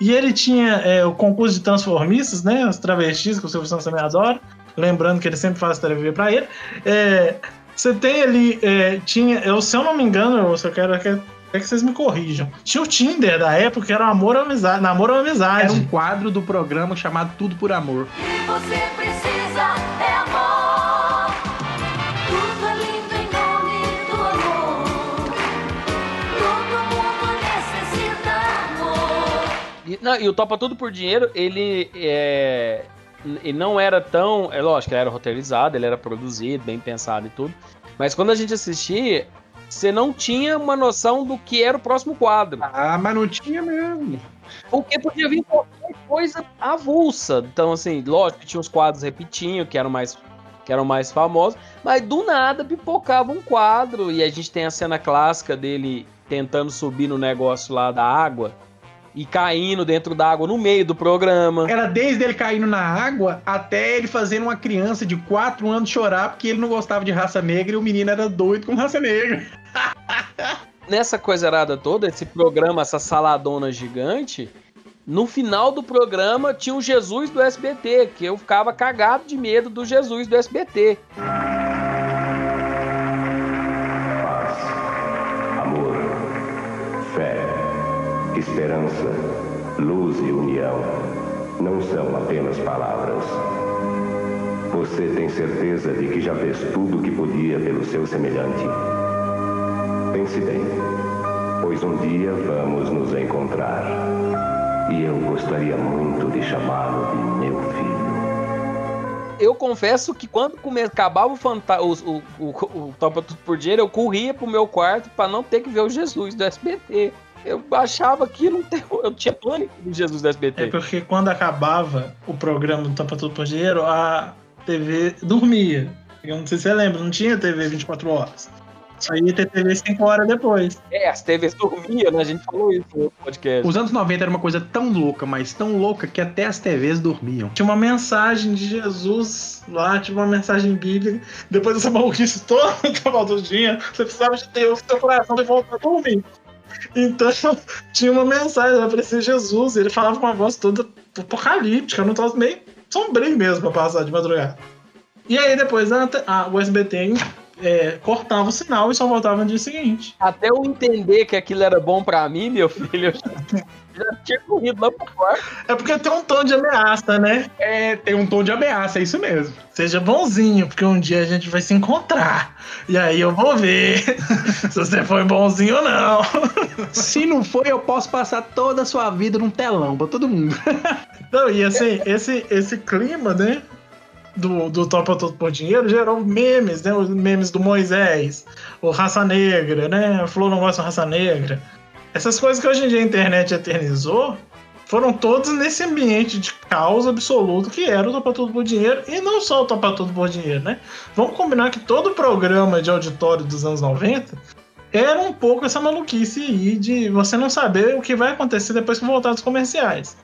E ele tinha é, o concurso de transformistas, né? Os travestis, que o Silvio Santos também adora. Lembrando que ele sempre faz TV pra ele. É, você tem ali, é, tinha, eu, se eu não me engano, eu só quero que, é que vocês me corrijam. Tinha o Tinder da época, que era amor ou amizade, namoro ou amizade. Era um quadro do programa chamado Tudo por Amor. que você precisa não, e o Topa Tudo por Dinheiro, ele é. Ele não era tão. É lógico, ele era roteirizado, ele era produzido, bem pensado e tudo. Mas quando a gente assistia, você não tinha uma noção do que era o próximo quadro. Ah, mas não tinha mesmo. Porque podia vir qualquer coisa avulsa. Então, assim, lógico que tinha os quadros repetindo, que eram mais. Que eram mais famosos, mas do nada pipocava um quadro. E a gente tem a cena clássica dele tentando subir no negócio lá da água e caindo dentro da água no meio do programa. Era desde ele caindo na água até ele fazendo uma criança de 4 anos chorar porque ele não gostava de raça negra e o menino era doido com raça negra. (laughs) Nessa coisarada toda, esse programa, essa saladona gigante, no final do programa tinha o Jesus do SBT, que eu ficava cagado de medo do Jesus do SBT. Luz e união não são apenas palavras. Você tem certeza de que já fez tudo o que podia pelo seu semelhante? Pense bem, pois um dia vamos nos encontrar. E eu gostaria muito de chamá-lo de meu filho. Eu confesso que quando acabava o, o, o, o, Topa Tudo por Dinheiro, eu corria pro meu quarto pra não ter que ver o Jesus do SBT. Eu achava que não tem... (laughs) eu tinha pânico do Jesus do SBT. É porque quando acabava o programa do Tampa Tudo por Dinheiro, a TV dormia. Eu não sei se você lembra, não tinha TV 24 horas. Só ia ter TV 5 horas depois. É, as TVs dormiam, né? A gente falou isso no podcast. Os anos 90 era uma coisa tão louca, mas tão louca que até as TVs dormiam. Tinha uma mensagem de Jesus lá, tinha uma mensagem bíblica. Depois dessa maluquice toda que tava do dia, você precisava de Deus, seu coração de volta a dormir. Então, (laughs) tinha uma mensagem, aparecia Jesus, e ele falava com uma voz toda apocalíptica, num troço meio sombrio mesmo pra passar de madrugada. E aí depois a, a, o SBT é, cortava o sinal e só voltava no dia seguinte. Até eu entender que aquilo era bom pra mim, meu filho, eu já, já (laughs) tinha corrido lá pro quarto. É porque tem um tom de ameaça, né? É, tem um tom de ameaça, é isso mesmo. Seja bonzinho, porque um dia a gente vai se encontrar. E aí eu vou ver (laughs) se você foi bonzinho ou não. (laughs) Se não for, eu posso passar toda a sua vida num telão pra todo mundo. Não, e assim, esse, esse clima, né? Do, do Topa Tudo por Dinheiro gerou memes, né? Os memes do Moisés, o Raça Negra, né? A Flor não gosta de Raça Negra. Essas coisas que hoje em dia a internet eternizou foram todos nesse ambiente de caos absoluto que era o Topa Tudo por Dinheiro e não só o Topa Tudo por Dinheiro, né? Vamos combinar que todo programa de auditório dos anos 90 era um pouco essa maluquice aí de você não saber o que vai acontecer depois que voltar dos comerciais.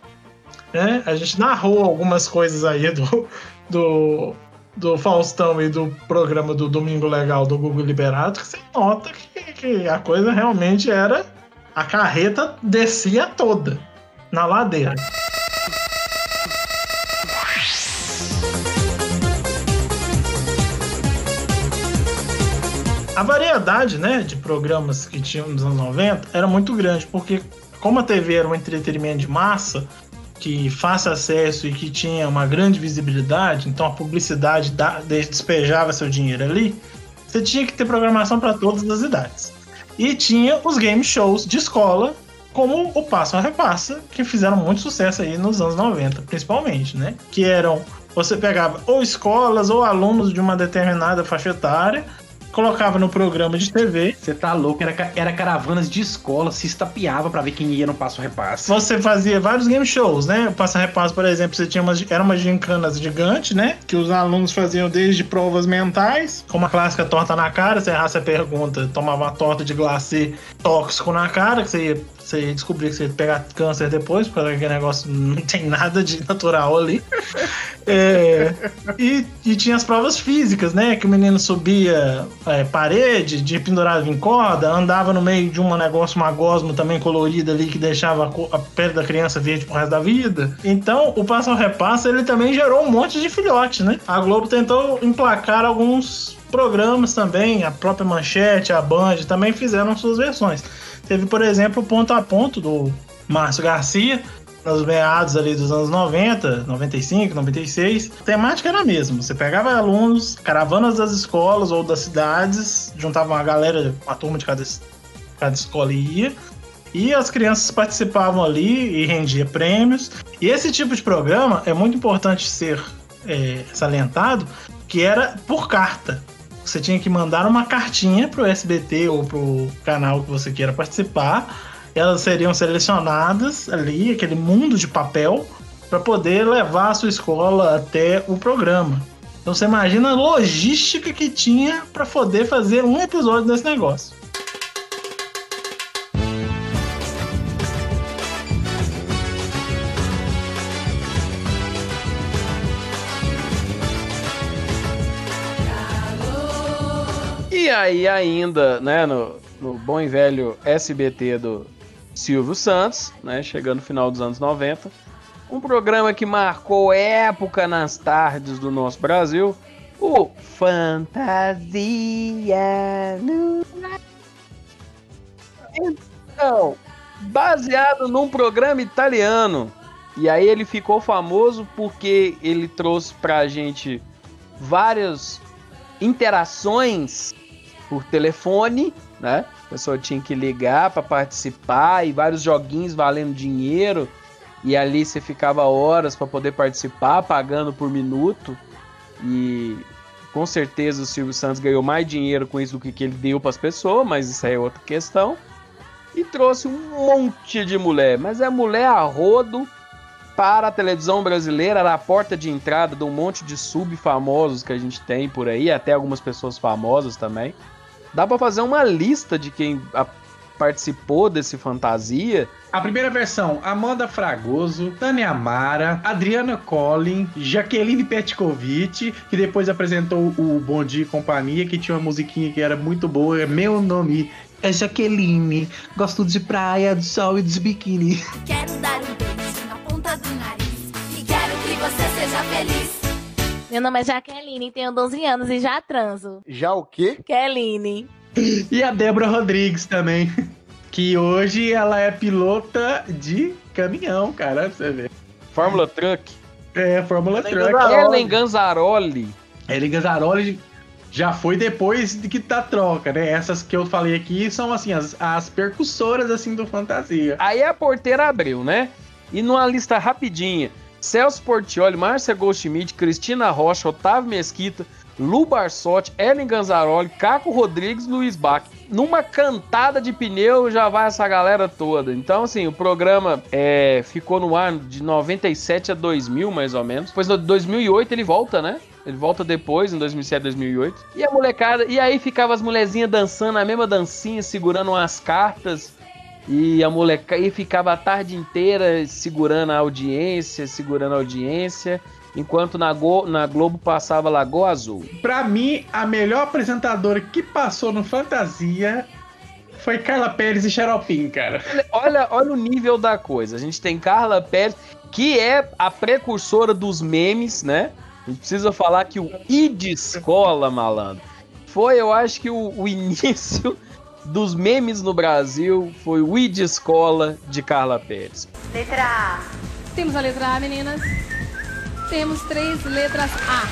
Né? A gente narrou algumas coisas aí do, do, do Faustão e do programa do Domingo Legal do Google Liberado, que você nota que, que a coisa realmente era. A carreta descia toda na ladeira. A variedade né, de programas que tinham nos anos 90 era muito grande, porque como a TV era um entretenimento de massa, que fácil acesso e que tinha uma grande visibilidade, então a publicidade da, despejava seu dinheiro ali, você tinha que ter programação para todas as idades. E tinha os game shows de escola, como o Passo a Repassa, que fizeram muito sucesso aí nos anos 90, principalmente, né? Que eram você pegava ou escolas ou alunos de uma determinada faixa etária colocava no programa de TV. Você tá louco, era, era caravanas de escola, se estapeava pra ver quem ia no passo a repasse. Você fazia vários game shows, né? O Passa Repasso, por exemplo, você tinha umas, era uma gincanas gigante, né? Que os alunos faziam desde provas mentais, como a clássica torta na cara, você errasse a pergunta, tomava uma torta de glacê tóxico na cara, que você ia, você ia descobrir que você ia pegar câncer depois, porque aquele negócio não tem nada de natural ali. (laughs) É, e, e tinha as provas físicas, né? Que o menino subia é, parede, de pendurado em corda, andava no meio de um negócio, uma gosma também colorida ali que deixava a, a pele da criança verde pro resto da vida. Então, o Passo ao Repassa, ele também gerou um monte de filhote, né? A Globo tentou emplacar alguns programas também, a própria Manchete, a Band também fizeram suas versões. Teve, por exemplo, o Ponto a Ponto do Márcio Garcia, nos meados ali dos anos 90, 95, 96, a temática era a mesma. Você pegava alunos, caravanas das escolas ou das cidades, juntava uma galera, uma turma de cada, cada escola e ia, e as crianças participavam ali e rendia prêmios. E esse tipo de programa é muito importante ser é, salientado, que era por carta. Você tinha que mandar uma cartinha pro SBT ou pro canal que você queira participar. Elas seriam selecionadas ali, aquele mundo de papel, para poder levar a sua escola até o programa. Então você imagina a logística que tinha para poder fazer um episódio desse negócio. Aí ainda, né, no, no bom e velho SBT do Silvio Santos, né, chegando no final dos anos 90, um programa que marcou época nas tardes do nosso Brasil, o Fantasia no Então, baseado num programa italiano. E aí ele ficou famoso porque ele trouxe pra gente várias interações por telefone, né? A pessoa tinha que ligar para participar e vários joguinhos valendo dinheiro. E ali você ficava horas para poder participar, pagando por minuto. E com certeza o Silvio Santos ganhou mais dinheiro com isso do que, ele deu para as pessoas, mas isso aí é outra questão. E trouxe um monte de mulher, mas é mulher a rodo para a televisão brasileira, era a porta de entrada de um monte de sub-famosos que a gente tem por aí, até algumas pessoas famosas também. Dá para fazer uma lista de quem a- participou desse fantasia. A primeira versão, Amanda Fragoso, Tânia Amara, Adriana Collin, Jaqueline Petkovic, que depois apresentou o Bom Dia e Companhia, que tinha uma musiquinha que era muito boa. é Meu nome é Jaqueline, gosto de praia, do sol e dos biquíni. Quero dar um beijo na ponta do nariz e quero que você seja feliz. Meu nome é Jaqueline, tenho 12 anos e já transo. Já o quê? Keline. E a Débora Rodrigues também, (laughs) que hoje ela é pilota de caminhão, cara, pra você ver. Fórmula Truck. É, Fórmula Ellen Truck. Ganzaroli. Ellen Ganzaroli. Ellen Ganzaroli já foi depois de que tá troca, né? Essas que eu falei aqui são, assim, as, as percussoras, assim, do Fantasia. Aí a porteira abriu, né? E numa lista rapidinha. Celso Portioli, Márcia Goldschmidt, Cristina Rocha, Otávio Mesquita, Lu Barsotti, Ellen Ganzaroli, Caco Rodrigues, Luiz Bach. Numa cantada de pneu já vai essa galera toda. Então, assim, o programa é, ficou no ar de 97 a 2000, mais ou menos. Depois, em 2008, ele volta, né? Ele volta depois, em 2007, 2008. E a molecada... E aí ficava as mulherzinhas dançando a mesma dancinha, segurando umas cartas. E a molecada e ficava a tarde inteira segurando a audiência, segurando a audiência. Enquanto na, Go, na Globo passava Lagoa Azul. Pra mim, a melhor apresentadora que passou no Fantasia foi Carla Pérez e Xaropim, cara. Olha, olha o nível da coisa. A gente tem Carla Pérez, que é a precursora dos memes, né? A gente precisa falar que o I de escola, malandro, foi, eu acho que o, o início dos memes no Brasil foi o I de escola de Carla Pérez. Letra A. Temos a letra A, meninas. Temos três letras A.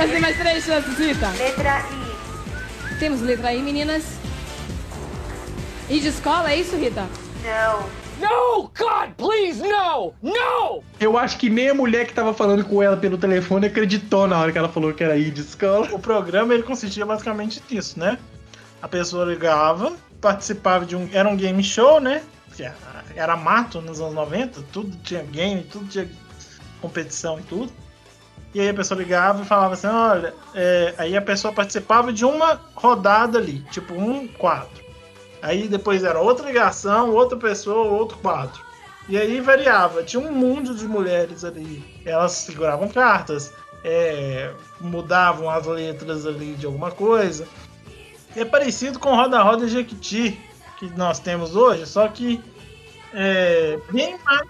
(laughs) Tem mais três chances, Rita. Letra I. Temos letra I, meninas. I de escola, é isso, Rita? Não. No, God, please, no! No! Eu acho que nem a mulher que tava falando com ela pelo telefone acreditou na hora que ela falou que era ir de escola. O programa ele consistia basicamente nisso, né? A pessoa ligava, participava de um. Era um game show, né? Era mato nos anos 90, tudo tinha game, tudo tinha competição e tudo. E aí a pessoa ligava e falava assim: olha, é, aí a pessoa participava de uma rodada ali, tipo um quadro. Aí depois era outra ligação, outra pessoa, outro quadro. E aí variava, tinha um mundo de mulheres ali. Elas seguravam cartas, é, mudavam as letras ali de alguma coisa. É parecido com Roda Roda Jequiti que nós temos hoje, só que é bem mais.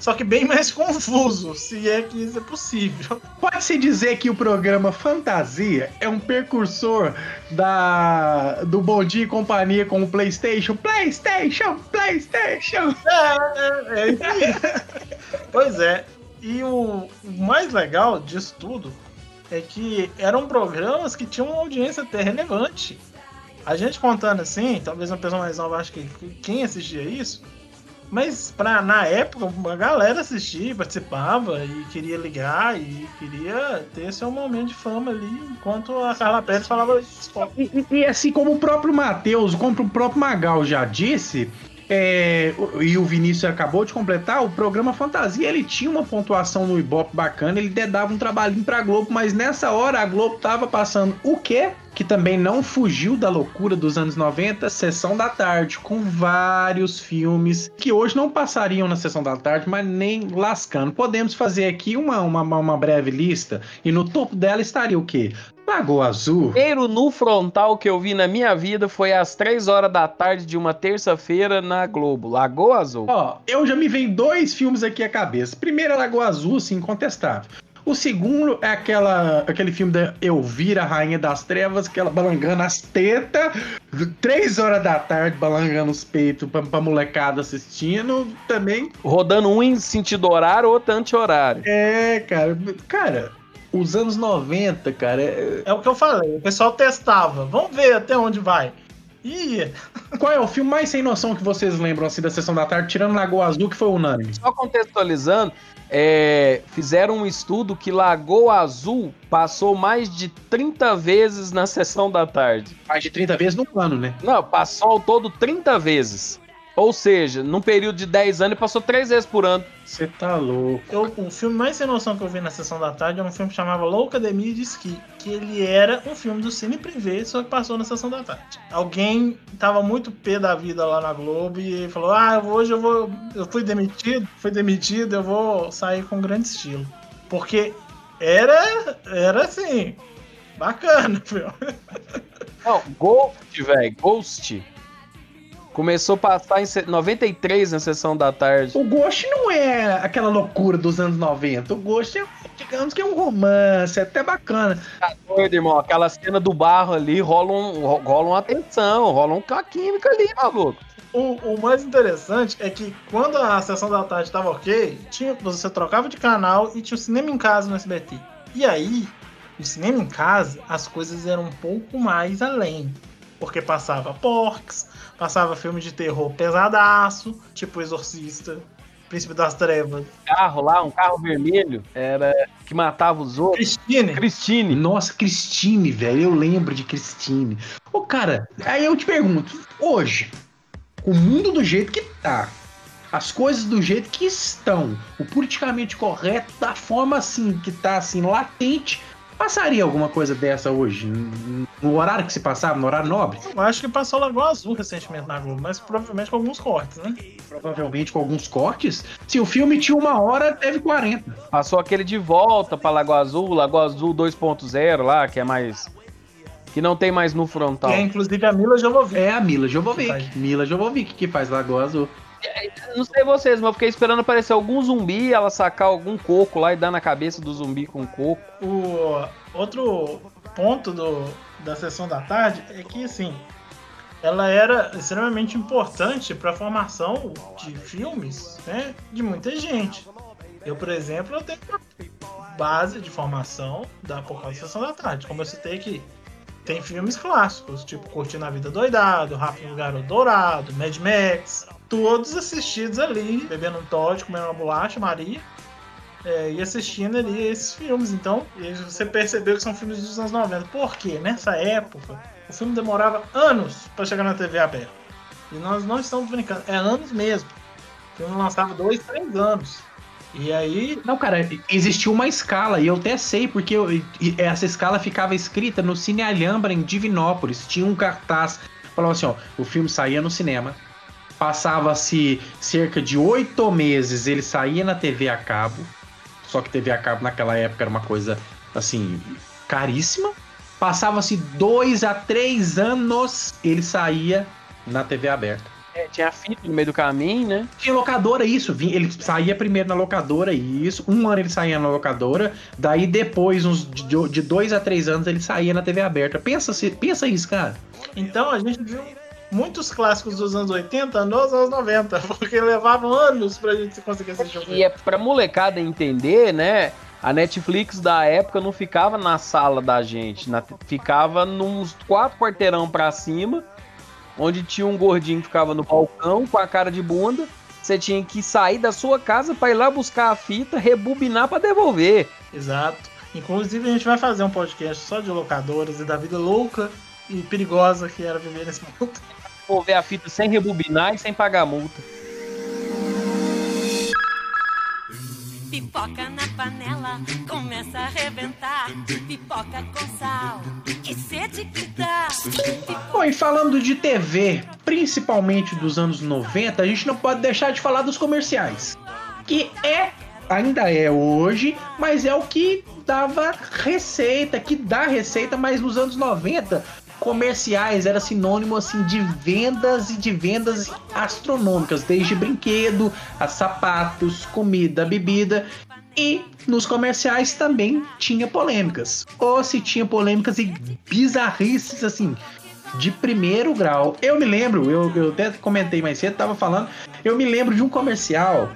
Só que bem mais (laughs) confuso, se é que isso é possível. Pode-se dizer que o programa Fantasia é um precursor da do Bom Dia e Companhia com o PlayStation. PlayStation, PlayStation. É, é, é isso aí. pois é. E o, mais legal disso tudo é que eram programas que tinham uma audiência até relevante. A gente contando assim, talvez uma pessoa mais nova ache que que quem assistia isso, mas pra, na época a galera assistia, participava e queria ligar e queria ter seu momento de fama ali, enquanto a Carla Pérez falava. E, e- assim como o próprio Matheus, como o próprio Magal já disse, é, e o Vinícius acabou de completar, o programa Fantasia ele tinha uma pontuação no Ibope bacana, ele dava um trabalhinho pra Globo, mas nessa hora a Globo tava passando o quê? Que também não fugiu da loucura dos anos 90, Sessão da Tarde, com vários filmes que hoje não passariam na Sessão da Tarde, mas nem lascando. Podemos fazer aqui uma, uma, uma breve lista, e no topo dela estaria o quê? Lagoa Azul. primeiro nu frontal que eu vi na minha vida foi às 3 horas da tarde de uma terça-feira na Globo, Lagoa Azul. Ó, eu já me vem dois filmes aqui à cabeça. Primeiro é Lagoa Azul, sim, incontestável. O segundo é aquela, aquele filme da Elvira, Rainha das Trevas, que ela balangando as tetas, três horas da tarde, balangando os peitos pra, pra molecada assistindo. Também Rodando um em sentido horário, outro anti-horário. é, cara. Cara, os anos 90, cara, é- É o que eu falei, o pessoal testava, vamos ver até onde vai. E ia. qual é o filme mais sem noção que vocês lembram assim da sessão da tarde, tirando Lagoa Azul, que foi unânime? Só contextualizando, é, fizeram um estudo que Lagoa Azul passou mais de 30 vezes na sessão da tarde. Mais de 30 vezes no ano, né? Não, passou ao todo 30 vezes. Ou seja, num período de 10 anos, ele passou 3 vezes por ano. Você tá louco. Eu, o filme mais sem noção que eu vi na sessão da tarde era um filme que chamava Loucademia de Esqui, que ele era um filme do Cine Privé, só que passou na sessão da tarde. Alguém tava muito pé da vida lá na Globo e falou: Ah, hoje eu vou. Eu fui demitido, fui demitido, eu vou sair com grande estilo. Porque era. Era assim. Bacana, (laughs) viu? Não, Ghost, velho, Ghost. Começou a passar em se- 93 na sessão da tarde. O Ghost não é aquela loucura dos anos 90. O Ghost é, digamos que é um romance, é até bacana. Tá doido, irmão. Aquela cena do barro ali rola, um, ro- rola uma tensão, rola um uma química ali, maluco. O, o mais interessante é que quando a sessão da tarde estava ok, tinha, você trocava de canal e tinha o cinema em casa no SBT. E aí, no cinema em casa, as coisas eram um pouco mais além. porque passava Porcs, passava filme de terror pesadaço, tipo Exorcista, Príncipe das Trevas. Carro lá, um carro vermelho, era que matava os outros. Christine. Christine. Nossa, Christine, velho. Eu lembro de Christine. Ô, cara, aí eu te pergunto, hoje, o mundo do jeito que tá, as coisas do jeito que estão, o politicamente correto, da forma assim, que tá assim, latente, passaria alguma coisa dessa hoje? No horário que se passava, no horário nobre? Eu acho que passou Lagoa Azul recentemente na Globo, mas provavelmente com alguns cortes, né? Provavelmente com alguns cortes. Se o filme tinha uma hora, teve 40. Passou aquele de volta pra Lagoa Azul, Lagoa Azul 2.0 lá, que é mais. Que não tem mais no frontal. Que é inclusive a Mila Jovovich. É a Mila Jovovich. Mila Jovovich que faz Lagoa Azul. Não sei vocês, mas eu fiquei esperando aparecer algum zumbi, ela sacar algum coco lá e dar na cabeça do zumbi com coco. O outro ponto do, da sessão da tarde é que, assim, ela era extremamente importante para a formação de filmes né, de muita gente. Eu, por exemplo, eu tenho base de formação da por causa da sessão da tarde. Como eu citei aqui, tem filmes clássicos, tipo Curtindo a Vida Doidado, no Garoto Dourado, Mad Max, todos assistidos ali, bebendo um Todd, comendo uma bolacha, Maria, é, e assistindo ali esses filmes. Então, você percebeu que são filmes dos anos 90. Por quê? Nessa época, o filme demorava anos para chegar na TV aberta. E nós não estamos brincando, é anos mesmo. O filme lançava dois, três anos. E aí. Não, cara, existia uma escala, e eu até sei, porque eu, essa escala ficava escrita no Cine Alhambra, em Divinópolis. Tinha um cartaz. Falava assim: ó, o filme saía no cinema, passava-se cerca de oito meses, ele saía na TV a cabo. Só que TV a cabo naquela época era uma coisa, assim, caríssima. Passava-se dois a três anos, ele saía na TV aberta. É, tinha fita no meio do caminho, né? Tinha locadora, isso. Ele saía primeiro na locadora, isso. Um ano ele saía na locadora. Daí depois, uns de dois a três anos, ele saía na TV aberta. Pensa, pensa isso, cara. Então a gente viu muitos clássicos dos anos 80 nos anos 90, (laughs) porque levavam anos pra gente conseguir assistir. E é pra molecada entender, né? A Netflix da época não ficava na sala da gente, na, ficava nos quatro quarteirão pra cima, onde tinha um gordinho que ficava no balcão com a cara de bunda. Você tinha que sair da sua casa para ir lá buscar a fita, rebobinar para devolver. Exato. Inclusive a gente vai fazer um podcast só de locadoras e da vida louca e perigosa que era viver nesse (laughs) mundo. Ver a fita sem rebobinar e sem pagar multa. Pipoca na panela, começa a arrebentar. Pipoca com sal, que sede que dá. Bom, e falando de TV, principalmente dos anos 90, a gente não pode deixar de falar dos comerciais. Que é, ainda é hoje, mas é o que dava receita, que dá receita, mas nos anos 90 comerciais era sinônimo assim de vendas e de vendas astronômicas, desde brinquedo a sapatos, comida, bebida. E nos comerciais também tinha polêmicas. Ou se tinha polêmicas e bizarrices assim, de primeiro grau. Eu me lembro, eu, eu até comentei mais cedo, tava falando, eu me lembro de um comercial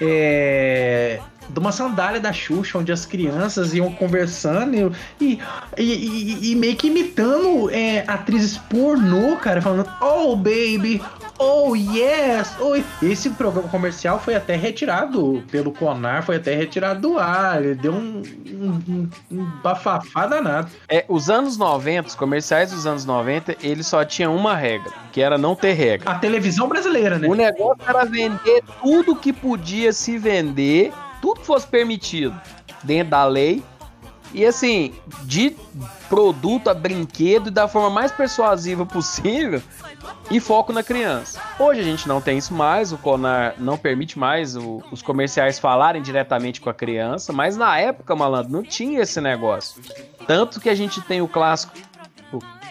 é, de uma sandália da Xuxa, onde as crianças iam conversando e, e, e, e meio que imitando é, atrizes pornô, cara, falando, oh baby, oh yes, oh. Esse programa comercial foi até retirado pelo Conar, foi até retirado do ar, ele deu um, um, um bafafá danado. É, os anos 90, os comerciais dos anos 90, eles só tinham uma regra, que era não ter regra. A televisão brasileira, né? O negócio era vender tudo que podia se vender tudo fosse permitido dentro da lei. E assim, de produto a brinquedo da forma mais persuasiva possível e foco na criança. Hoje a gente não tem isso mais, o Conar não permite mais o, os comerciais falarem diretamente com a criança, mas na época, malandro, não tinha esse negócio. Tanto que a gente tem o clássico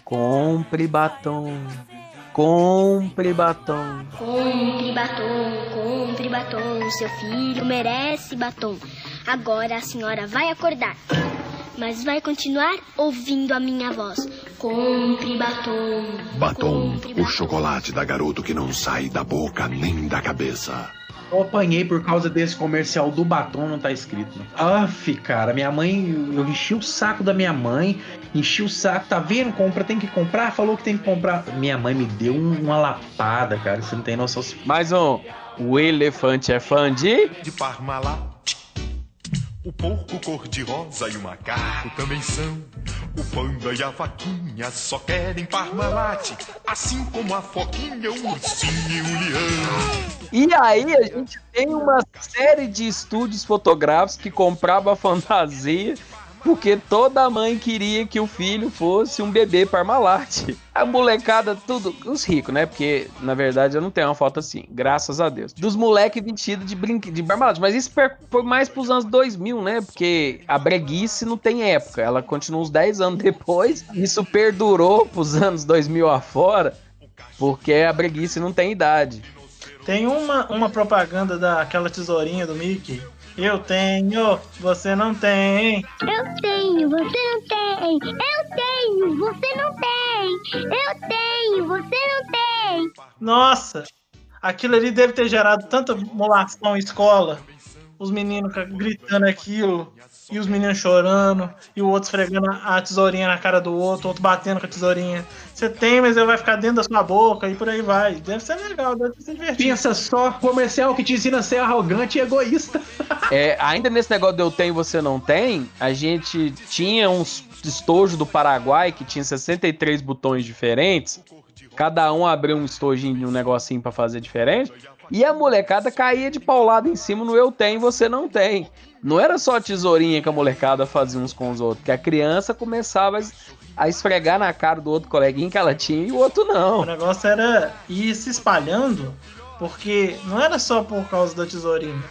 compre batom, compre batom. Compre batom, compre batom, seu filho merece batom. Agora a senhora vai acordar, mas vai continuar ouvindo a minha voz. Compre batom. Batom, o chocolate da garoto que não sai da boca nem da cabeça. Eu apanhei por causa desse comercial do batom, não tá escrito. Aff, cara, minha mãe, eu enchi o saco da minha mãe, enchi o saco, tá vendo? Compra, tem que comprar, falou que tem que comprar. Minha mãe me deu um- uma lapada, cara, você não tem noção. Mais um. O elefante é fã de. De Parmalat. O porco cor-de-rosa e o macaco também são. O panda e a vaquinha só querem Parmalat. Assim como a foquinha, o ursinho e o leão. E aí a gente tem uma série de estúdios fotográficos que comprava fantasia porque toda mãe queria que o filho fosse um bebê Parmalat. A molecada, tudo, os ricos, né? Porque, na verdade, eu não tenho uma foto assim, graças a Deus. Dos moleques vestidos de brinque, de Parmalat. Mas isso foi mais pros anos 2000, né? Porque a breguice não tem época. Ela continua uns 10 anos depois. Isso perdurou pros anos 2000 afora, porque a breguice não tem idade. Tem uma, uma propaganda daquela tesourinha do Mickey. Eu tenho, você não tem. Eu tenho, você não tem. Eu tenho, você não tem. Eu tenho, você não tem. Nossa, aquilo ali deve ter gerado tanta molação em escola. Os meninos gritando aquilo, e os meninos chorando, e o outro esfregando a tesourinha na cara do outro, o outro batendo com a tesourinha. Você tem, mas ele vai ficar dentro da sua boca, e por aí vai. Deve ser legal, deve ser divertido. Pensa só, comercial que te ensina a ser arrogante e egoísta. (laughs) É, ainda nesse negócio de eu tenho e você não tem, a gente tinha uns estojos do Paraguai que tinha 63 botões diferentes. Cada um abriu um estojinho, um negocinho pra fazer diferente. E a molecada caía de paulada em cima no eu tenho e você não tem. Não era só a tesourinha que a molecada fazia uns com os outros, que a criança começava a es- a esfregar na cara do outro coleguinha que ela tinha e o outro não. O negócio era ir se espalhando, porque não era só por causa da tesourinha.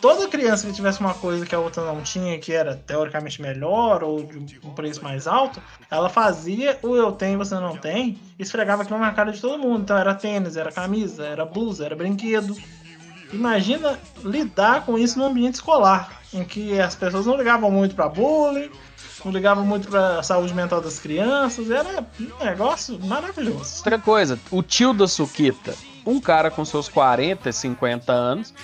Toda criança que tivesse uma coisa que a outra não tinha, que era teoricamente melhor ou de um preço mais alto, ela fazia o eu tenho você não tem, e esfregava aquilo na cara de todo mundo. Então era tênis, era camisa, era blusa, era brinquedo. Imagina lidar com isso no ambiente escolar, em que as pessoas não ligavam muito pra bullying, não ligavam muito pra saúde mental das crianças, era um negócio maravilhoso. Outra coisa, o tio da Suquita, um cara com seus 40, 50 anos,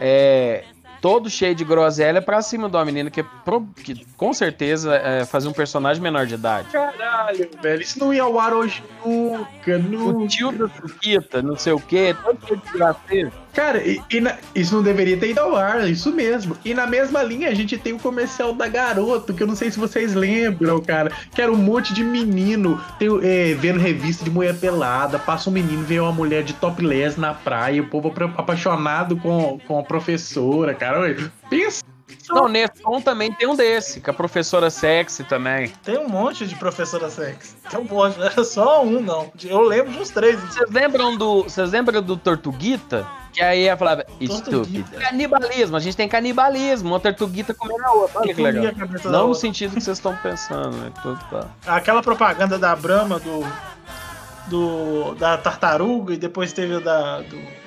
é todo cheio de groselha pra cima de uma menina que, é pro- que com certeza é, fazia um personagem menor de idade. Caralho, velho, isso não ia ao ar hoje nunca, nunca. O tio da Suquita, não sei o que, todo cheio de graceiro. Cara, e, e na- isso não deveria ter ido ao ar, isso mesmo. E na mesma linha a gente tem o comercial da Garoto, que eu não sei se vocês lembram, cara. Que era um monte de menino tem, é, vendo revista de mulher pelada. Passa um menino, vê uma mulher de topless na praia, o povo apaixonado com, com a professora, cara. Pensa. Não, Neston também tem um desse, com a professora sexy também. Tem um monte de professora sexy. Tem um monte, não era só um, não. Eu lembro de uns três. Vocês lembram do. Vocês lembram do Tortuguita? Que aí ela falava, estúpido. Canibalismo, a gente tem canibalismo, uma tortuguita comendo a outra. Olha que legal. Não no sentido que vocês estão pensando, né? Tudo tá. Aquela propaganda da Brahma do. do da tartaruga e depois teve a da. do,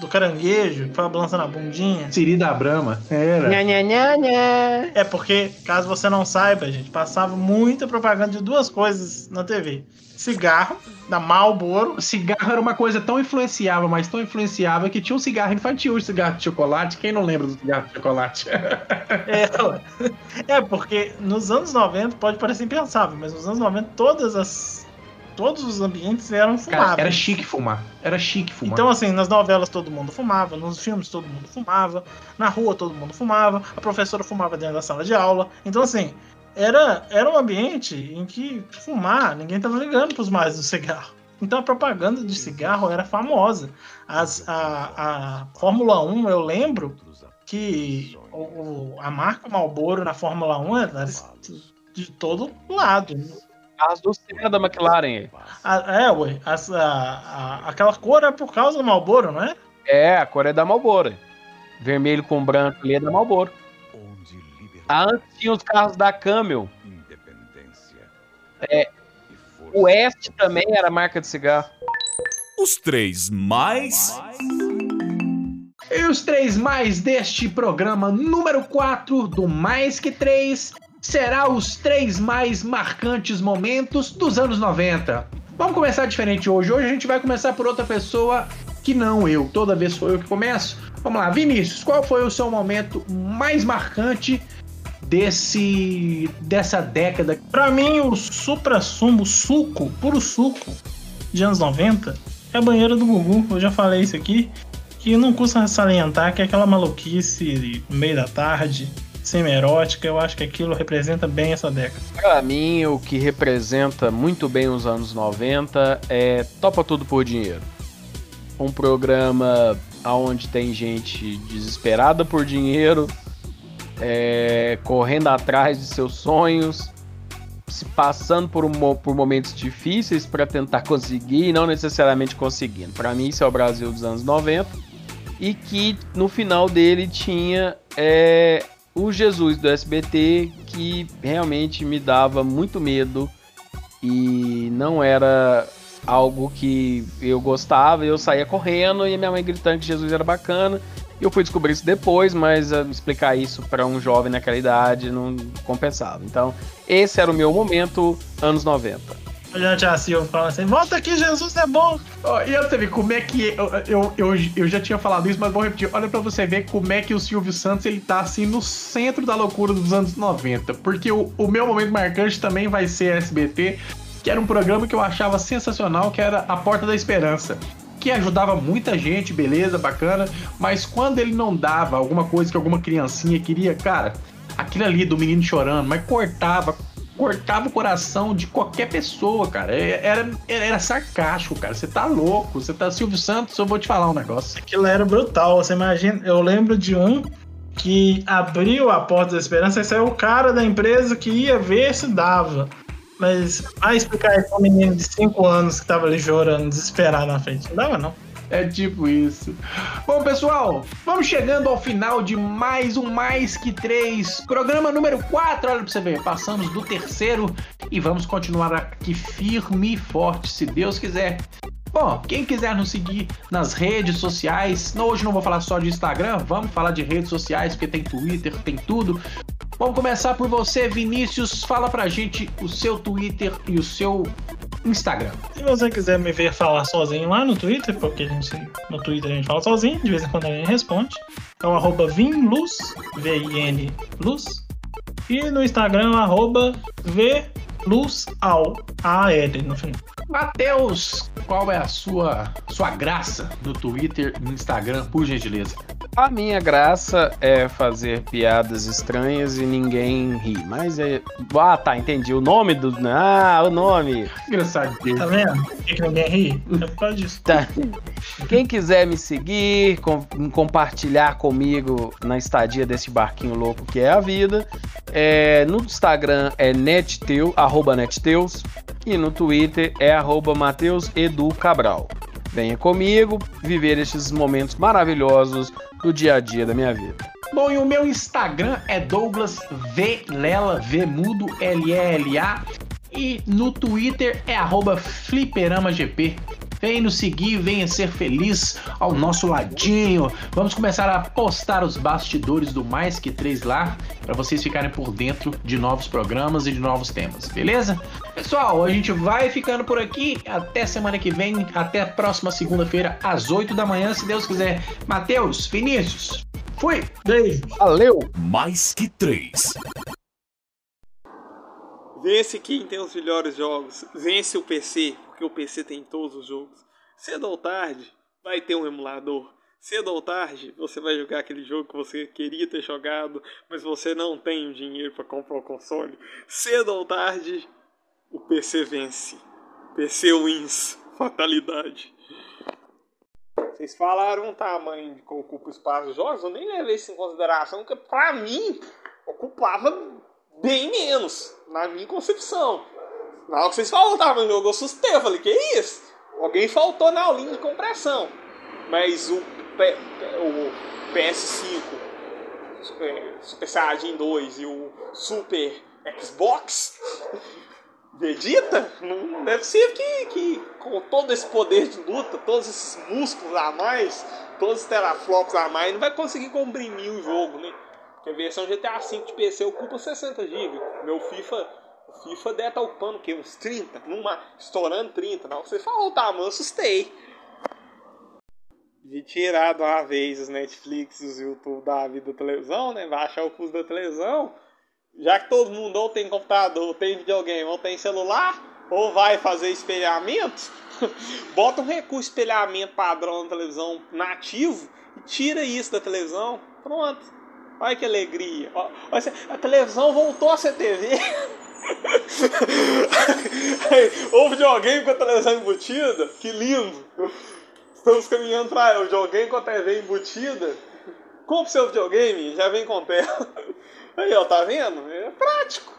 do caranguejo, que foi balançando a bundinha. Siri da Brahma. Era. Nha, nha, nha, nha. É porque, caso você não saiba, gente, passava muita propaganda de duas coisas na TV. Cigarro, da Marlboro. Cigarro era uma coisa tão influenciável, mas tão influenciável que tinha um cigarro infantil, um cigarro de chocolate. Quem não lembra do cigarro de chocolate? (laughs) É, é, porque nos anos 90 pode parecer impensável, mas nos anos 90 todas as. Todos os ambientes eram Cara, fumáveis. era chique fumar. Era chique fumar. Então, assim, nas novelas todo mundo fumava, nos filmes todo mundo fumava, na rua todo mundo fumava, a professora fumava dentro da sala de aula. Então, assim, era, era um ambiente em que fumar, ninguém tava ligando pros mais do cigarro. Então a propaganda de cigarro era famosa. As, a, a Fórmula 1, eu lembro que o- a marca Marlboro na Fórmula 1 era de todo lado. As do Senna da McLaren. A- é, ué, as- a- a- aquela cor é por causa do Marlboro, não é? É, a cor é da Marlboro. Vermelho com branco ali é da Marlboro. Antes tinha os carros da Camel. É, o West também era marca de cigarro. Os três mais. E os três mais deste programa número 4 do Mais Que Três será os três mais marcantes momentos dos anos 90. Vamos começar diferente hoje. Hoje a gente vai começar por outra pessoa que não eu. Toda vez sou eu que começo. Vamos lá, Vinícius, qual foi o seu momento mais marcante desse dessa década? Pra mim, o supra-sumo, suco, puro suco de anos 90 é a banheira do Gugu. Eu já falei isso aqui. Que não custa salientar que é aquela maluquice no meio da tarde, semi-erótica, eu acho que aquilo representa bem essa década. Pra mim, o que representa muito bem os anos 90 é Topa Tudo por Dinheiro. Um programa onde tem gente desesperada por dinheiro, é, correndo atrás de seus sonhos, se passando por, um, por momentos difíceis para tentar conseguir e não necessariamente conseguindo. Para mim, isso é o Brasil dos anos 90. E que no final dele tinha é, o Jesus do SBT, que realmente me dava muito medo e não era algo que eu gostava, eu saía correndo e minha mãe gritando que Jesus era bacana. Eu fui descobrir isso depois, mas uh, explicar isso para um jovem naquela idade não compensava. Então, esse era o meu momento, anos 90. Já Tia Silva fala assim: volta aqui, Jesus é bom. E eu também, como é que. Eu, eu, eu, eu, já tinha falado isso, mas vou repetir. Olha pra você ver como é que o Silvio Santos ele tá assim no centro da loucura dos anos 90. Porque o, o meu momento marcante também vai ser SBT, que era um programa que eu achava sensacional, que era A Porta da Esperança que ajudava muita gente, beleza, bacana, mas quando ele não dava alguma coisa que alguma criancinha queria, cara, aquilo ali do menino chorando, mas cortava, cortava o coração de qualquer pessoa, cara. É, era, era sarcástico, cara. Você tá louco, você tá Silvio Santos, eu vou te falar um negócio. Aquilo era brutal, você imagina, eu lembro de um que abriu a porta da esperança e saiu o cara da empresa que ia ver se dava. Mas vai explicar isso pra um menino de 5 anos que tava ali chorando, desesperado na frente. Não dava, não. É tipo isso. Bom, pessoal, vamos chegando ao final de mais um Mais Que Três. Programa número 4, olha pra você ver. Passamos do terceiro e vamos continuar aqui firme e forte, se Deus quiser. Bom, quem quiser nos seguir nas redes sociais, hoje não vou falar só de Instagram, vamos falar de redes sociais, porque tem Twitter, tem tudo. Vamos começar por você, Vinícius. Fala pra gente o seu Twitter e o seu Instagram. Se você quiser me ver falar sozinho lá no Twitter, porque a gente, no Twitter a gente fala sozinho, de vez em quando a gente responde. É o arroba Vinluz, V-I-N Luz. E no Instagram, arroba VLuzAl, A-L no final. Matheus, qual é a sua, sua graça no Twitter e no Instagram, por gentileza? A minha graça é fazer piadas estranhas e ninguém ri. Mas é. Ah, tá, entendi. O nome do. Ah, o nome. Engraçado. Tá vendo? Por que ninguém ri? É por causa disso. Tá. Quem quiser me seguir, com, compartilhar comigo na estadia desse barquinho louco que é a vida, é, no Instagram é netteu, arroba netteus, e no Twitter é arroba Mateus Edu Cabral. Venha comigo viver esses momentos maravilhosos do dia a dia da minha vida. Bom, e o meu Instagram é Douglas V Lela V mudo L E L A e no Twitter é arroba fliperamagp. Vem nos seguir, venha ser feliz ao nosso ladinho. Vamos começar a postar os bastidores do Mais Que Três lá, para vocês ficarem por dentro de novos programas e de novos temas, beleza? Pessoal, a gente vai ficando por aqui. Até semana que vem, até a próxima segunda-feira, às 8 da manhã, se Deus quiser. Matheus, Vinícius, fui! Beijo! Valeu! Mais Que Três. Vence quem tem os melhores jogos. Vence o PC, porque o PC tem todos os jogos. Cedo ou tarde, vai ter um emulador. Cedo ou tarde, você vai jogar aquele jogo que você queria ter jogado, mas você não tem o dinheiro para comprar o console. Cedo ou tarde, o PC vence. PC wins. Fatalidade. Vocês falaram o tamanho que ocupa o espaço dos jogos, eu nem levei isso em consideração, porque pra mim ocupava bem menos, na minha concepção. Na hora que vocês falaram o tamanho do jogo, eu assustei, eu falei, que isso? Alguém faltou na aulinha de compressão. Mas o, P, o PS5, Super, Saiyajin 2 e o Super Xbox (laughs) Vegeta, não deve ser que, que com todo esse poder de luta, todos esses músculos a mais, todos os teraflops a mais, não vai conseguir comprimir o jogo, né? A versão GTA V de PC ocupa 60 GB. Meu FIFA, o FIFA deve estar ocupando o quê? Uns 30? Numa, estourando 30. Não, você falou, tá, mano, assustei. de tirar de uma vez os Netflix os YouTube da vida da televisão, né? Baixar o custo da televisão. Já que todo mundo ou tem computador, ou tem videogame, ou tem celular, ou vai fazer espelhamento, (laughs) bota um recurso espelhamento padrão na televisão nativo e tira isso da televisão. Pronto. Olha que alegria. A televisão voltou a ser TV. (laughs) o videogame com a televisão embutida, que lindo. Estamos caminhando para o videogame com a TV embutida. Compre seu videogame, já vem com tela. Aí, ó, tá vendo? É prático.